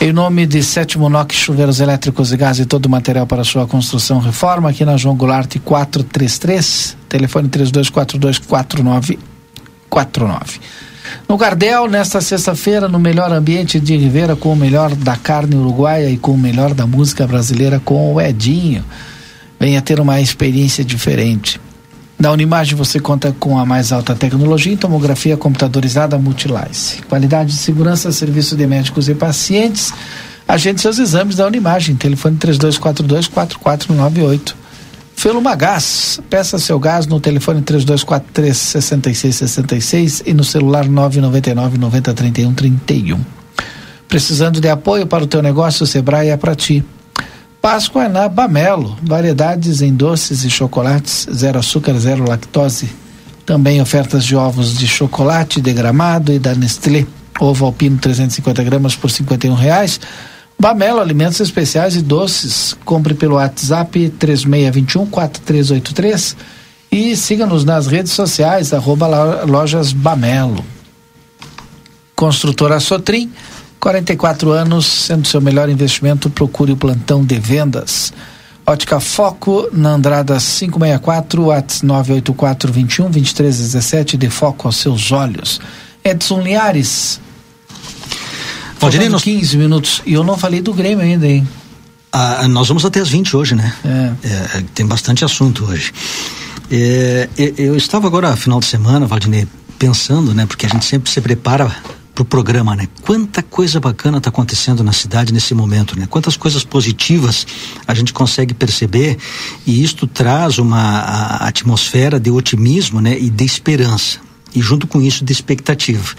Em nome de Sétimo NOC Chuveiros Elétricos e Gás e todo o material para sua construção reforma, aqui na João Goulart 433, telefone 32424949. No Gardel, nesta sexta-feira, no melhor ambiente de Rivera, com o melhor da carne uruguaia e com o melhor da música brasileira, com o Edinho. Venha ter uma experiência diferente. Na Unimagem você conta com a mais alta tecnologia em tomografia computadorizada Multilice. Qualidade de segurança, serviço de médicos e pacientes. Agende seus exames da Unimagem. Telefone 3242-4498. Feluma Gás. Peça seu gás no telefone 3243-6666 e no celular 999-903131. Precisando de apoio para o teu negócio, o Sebrae é para ti. Páscoa é na Bamelo, variedades em doces e chocolates, zero açúcar, zero lactose. Também ofertas de ovos de chocolate degramado e da Nestlé, ovo alpino 350 gramas por 51 reais. Bamelo Alimentos Especiais e Doces. Compre pelo WhatsApp 3621 4383 e siga-nos nas redes sociais, arroba lojas Bamelo. Construtora Sotrim 44 anos, sendo seu melhor investimento, procure o plantão de vendas. Ótica Foco, na Andrada 564, WhatsApp 984 21 23 17, de foco aos seus olhos. Edson Liares. Faltando nós... 15 minutos. E eu não falei do Grêmio ainda, hein? Ah, nós vamos até as 20 hoje, né? É. É, tem bastante assunto hoje. É, eu estava agora, final de semana, Valdinei, pensando, né? Porque a gente sempre se prepara pro programa, né? Quanta coisa bacana está acontecendo na cidade nesse momento, né? Quantas coisas positivas a gente consegue perceber e isto traz uma atmosfera de otimismo, né? E de esperança e junto com isso de expectativa.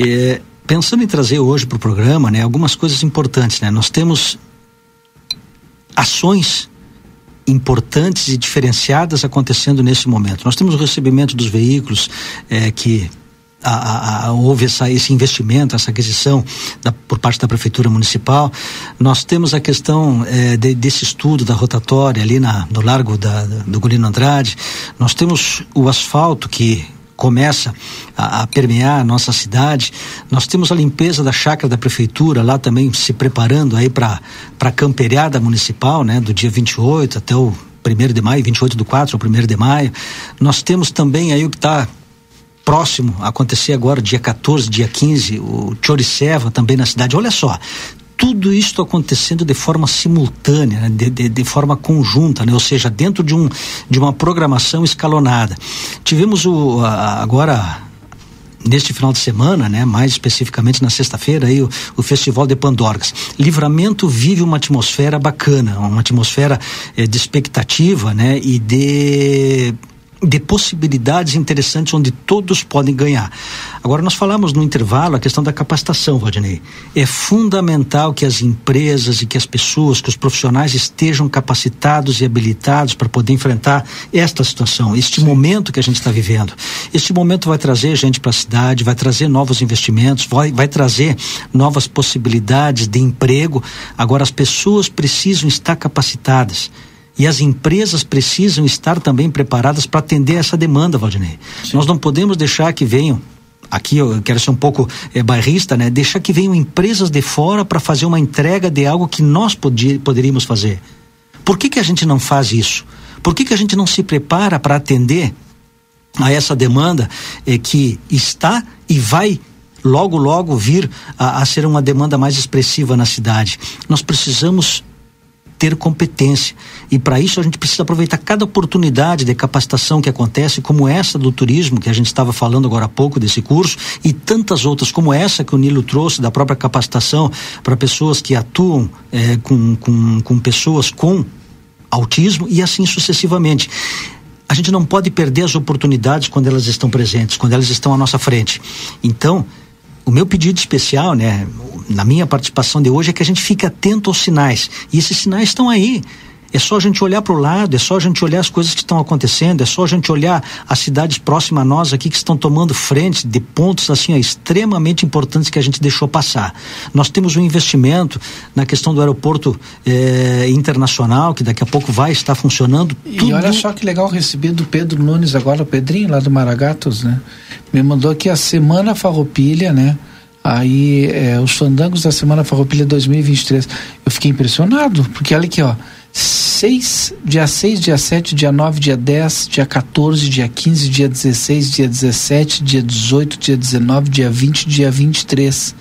É, pensando em trazer hoje para o programa, né? Algumas coisas importantes, né? Nós temos ações importantes e diferenciadas acontecendo nesse momento. Nós temos o recebimento dos veículos é, que a, a, houve essa, esse investimento, essa aquisição da, por parte da Prefeitura Municipal. Nós temos a questão é, de, desse estudo da rotatória ali na, no Largo da, do Golino Andrade. Nós temos o asfalto que começa a, a, permear a nossa cidade. Nós temos a limpeza da chácara da prefeitura lá também se preparando aí para a camperiada municipal, né, do dia 28 até o 1 de maio, 28 do 4 ao 1 de maio. Nós temos também aí o que está próximo acontecer agora, dia 14, dia 15, o Choriceva também na cidade. Olha só, tudo isso acontecendo de forma simultânea, né? de, de, de, forma conjunta, né? ou seja, dentro de, um, de uma programação escalonada. Tivemos o, a, agora neste final de semana, né, mais especificamente na sexta-feira, aí o, o, Festival de Pandorgas. Livramento vive uma atmosfera bacana, uma atmosfera eh, de expectativa, né, e de de possibilidades interessantes onde todos podem ganhar. Agora, nós falamos no intervalo a questão da capacitação, Valdinei. É fundamental que as empresas e que as pessoas, que os profissionais estejam capacitados e habilitados para poder enfrentar esta situação, este Sim. momento que a gente está vivendo. Este momento vai trazer gente para a cidade, vai trazer novos investimentos, vai, vai trazer novas possibilidades de emprego. Agora, as pessoas precisam estar capacitadas. E as empresas precisam estar também preparadas para atender essa demanda, Valdinei. Sim. Nós não podemos deixar que venham aqui eu quero ser um pouco é, bairrista, né? Deixar que venham empresas de fora para fazer uma entrega de algo que nós podia, poderíamos fazer. Por que, que a gente não faz isso? Por que, que a gente não se prepara para atender a essa demanda é, que está e vai logo, logo vir a, a ser uma demanda mais expressiva na cidade? Nós precisamos ter competência. E para isso a gente precisa aproveitar cada oportunidade de capacitação que acontece, como essa do turismo, que a gente estava falando agora há pouco desse curso, e tantas outras como essa que o Nilo trouxe, da própria capacitação para pessoas que atuam é, com, com, com pessoas com autismo e assim sucessivamente. A gente não pode perder as oportunidades quando elas estão presentes, quando elas estão à nossa frente. Então, o meu pedido especial, né, na minha participação de hoje, é que a gente fique atento aos sinais. E esses sinais estão aí. É só a gente olhar para o lado, é só a gente olhar as coisas que estão acontecendo, é só a gente olhar as cidades próximas a nós aqui que estão tomando frente de pontos assim ó, extremamente importantes que a gente deixou passar. Nós temos um investimento na questão do aeroporto eh, internacional que daqui a pouco vai estar funcionando. E tudo... olha só que legal receber do Pedro Nunes agora, o Pedrinho lá do Maragatos, né? Me mandou aqui a Semana Farroupilha, né? Aí os fandangos da Semana Farroupilha 2023. Eu fiquei impressionado porque olha aqui ó 6, dia 6, dia 7, dia 9, dia 10, dia 14, dia 15, dia 16, dia 17, dia 18, dia 19, dia 20, dia 23.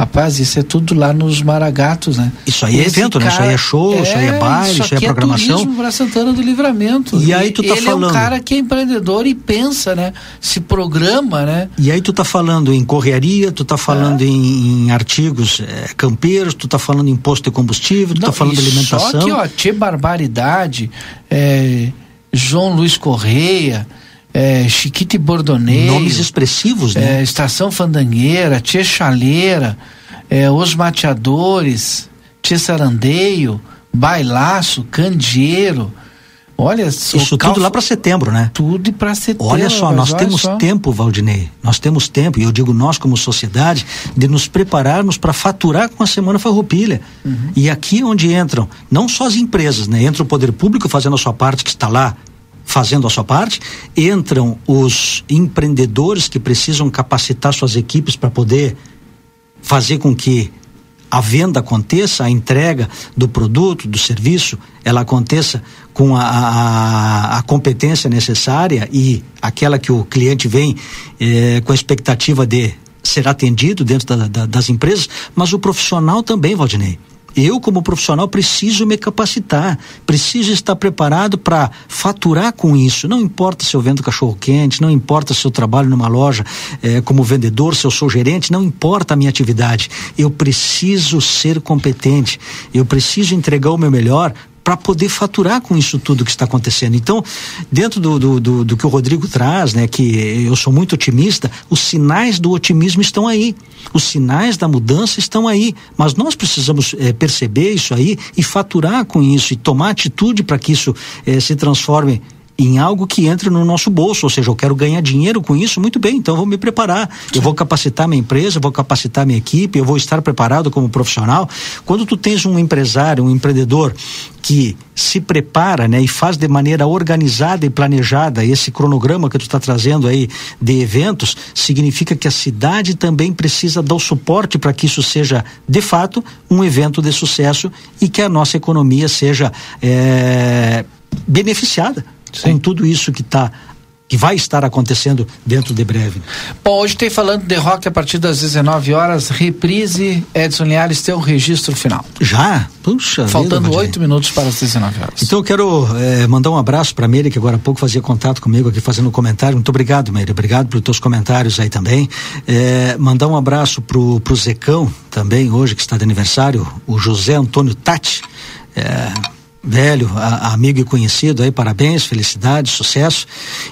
Rapaz, isso é tudo lá nos Maragatos, né? Isso aí é Esse evento, né? Isso aí é show, isso aí é baile, isso aí é programação. turismo pra Santana do Livramento. E aí tu tá Ele é falando- um cara que é empreendedor e pensa, né? Se programa, né? E aí tu tá falando em correaria, tu tá falando em, em artigos eh, campeiros, tu tá falando em posto de combustível, tu tá falando de alimentação. Só que, ó, Tchê Barbaridade, é, João Luiz Correia, é, Chiquite Bordoneiro. Nomes expressivos, né? É, Estação Fandangueira, Tchê Chaleira, é, Os Mateadores, Tchê Sarandeio, Bailaço, Candeeiro. Olha, Isso tudo lá para setembro, né? Tudo para setembro. Olha só, nós temos só. tempo, Valdinei. Nós temos tempo, e eu digo nós como sociedade, de nos prepararmos para faturar com a Semana Farroupilha. Uhum. E aqui onde entram não só as empresas, né? Entra o poder público fazendo a sua parte, que está lá fazendo a sua parte, entram os empreendedores que precisam capacitar suas equipes para poder fazer com que a venda aconteça, a entrega do produto, do serviço, ela aconteça com a, a, a competência necessária e aquela que o cliente vem eh, com a expectativa de ser atendido dentro da- da- das empresas, mas o profissional também, Valdinei. Eu, como profissional, preciso me capacitar, preciso estar preparado para faturar com isso. Não importa se eu vendo cachorro-quente, não importa se eu trabalho numa loja eh, como vendedor, se eu sou gerente, não importa a minha atividade. Eu preciso ser competente, eu preciso entregar o meu melhor para poder faturar com isso tudo que está acontecendo. Então, dentro do, do, do, do que o Rodrigo traz, né, que eu sou muito otimista, os sinais do otimismo estão aí, os sinais da mudança estão aí, mas nós precisamos eh, perceber isso aí e faturar com isso e tomar atitude para que isso eh, se transforme em algo que entre no nosso bolso, ou seja, eu quero ganhar dinheiro com isso, muito bem, então vou me preparar, eu vou capacitar minha empresa, vou capacitar minha equipe, eu vou estar preparado como profissional. Quando tu tens um empresário, um empreendedor que se prepara, né, e faz de maneira organizada e planejada esse cronograma que tu está trazendo aí de eventos, significa que a cidade também precisa dar o suporte para que isso seja de fato um evento de sucesso e que a nossa economia seja eh, beneficiada com tudo isso que tá que vai estar acontecendo dentro de breve. Bom, hoje tem falando de rock a partir das 19 horas, reprise, Edson Linhares, teu registro final. Já? Puxa Faltando oito minutos para as 19 horas. Então eu quero eh, mandar um abraço para a Meire, que agora há pouco fazia contato comigo aqui fazendo um comentário. Muito obrigado, Meire. Obrigado pelos teus comentários aí também. Eh, mandar um abraço pro, pro Zecão também, hoje, que está de aniversário, o José Antônio Tati. eh, velho, a- amigo e conhecido aí, parabéns, felicidade, sucesso.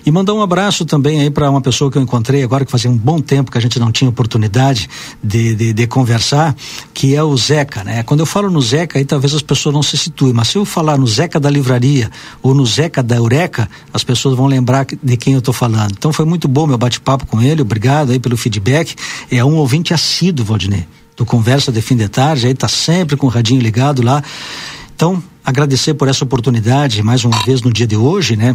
E mandar um abraço também aí para uma pessoa que eu encontrei agora que fazia um bom tempo que a gente não tinha oportunidade de, de, de conversar, que é o Zeca, né? Quando eu falo no Zeca aí talvez as pessoas não se situem, mas se eu falar no Zeca da livraria ou no Zeca da Eureka, as pessoas vão lembrar de quem eu estou falando. Então foi muito bom meu bate-papo com ele, obrigado aí pelo feedback. É um ouvinte assíduo, Valdinei, do Conversa de Fim de Tarde, aí tá sempre com o radinho ligado lá. Então, agradecer por essa oportunidade, mais uma vez no dia de hoje, né?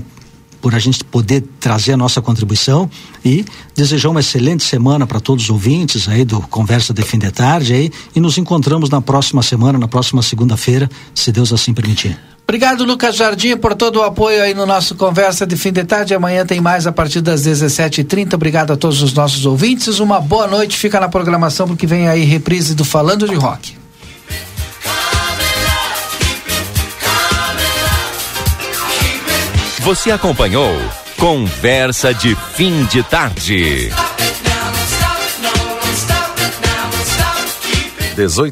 Por a gente poder trazer a nossa contribuição e desejar uma excelente semana para todos os ouvintes aí do Conversa de Fim de Tarde aí e nos encontramos na próxima semana, na próxima segunda-feira, se Deus assim permitir. Obrigado, Lucas Jardim, por todo o apoio aí no nosso Conversa de Fim de Tarde. Amanhã tem mais a partir das 17h30. Obrigado a todos os nossos ouvintes. Uma boa noite. Fica na programação porque vem aí reprise do Falando de Rock. Você acompanhou Conversa de Fim de Tarde. 18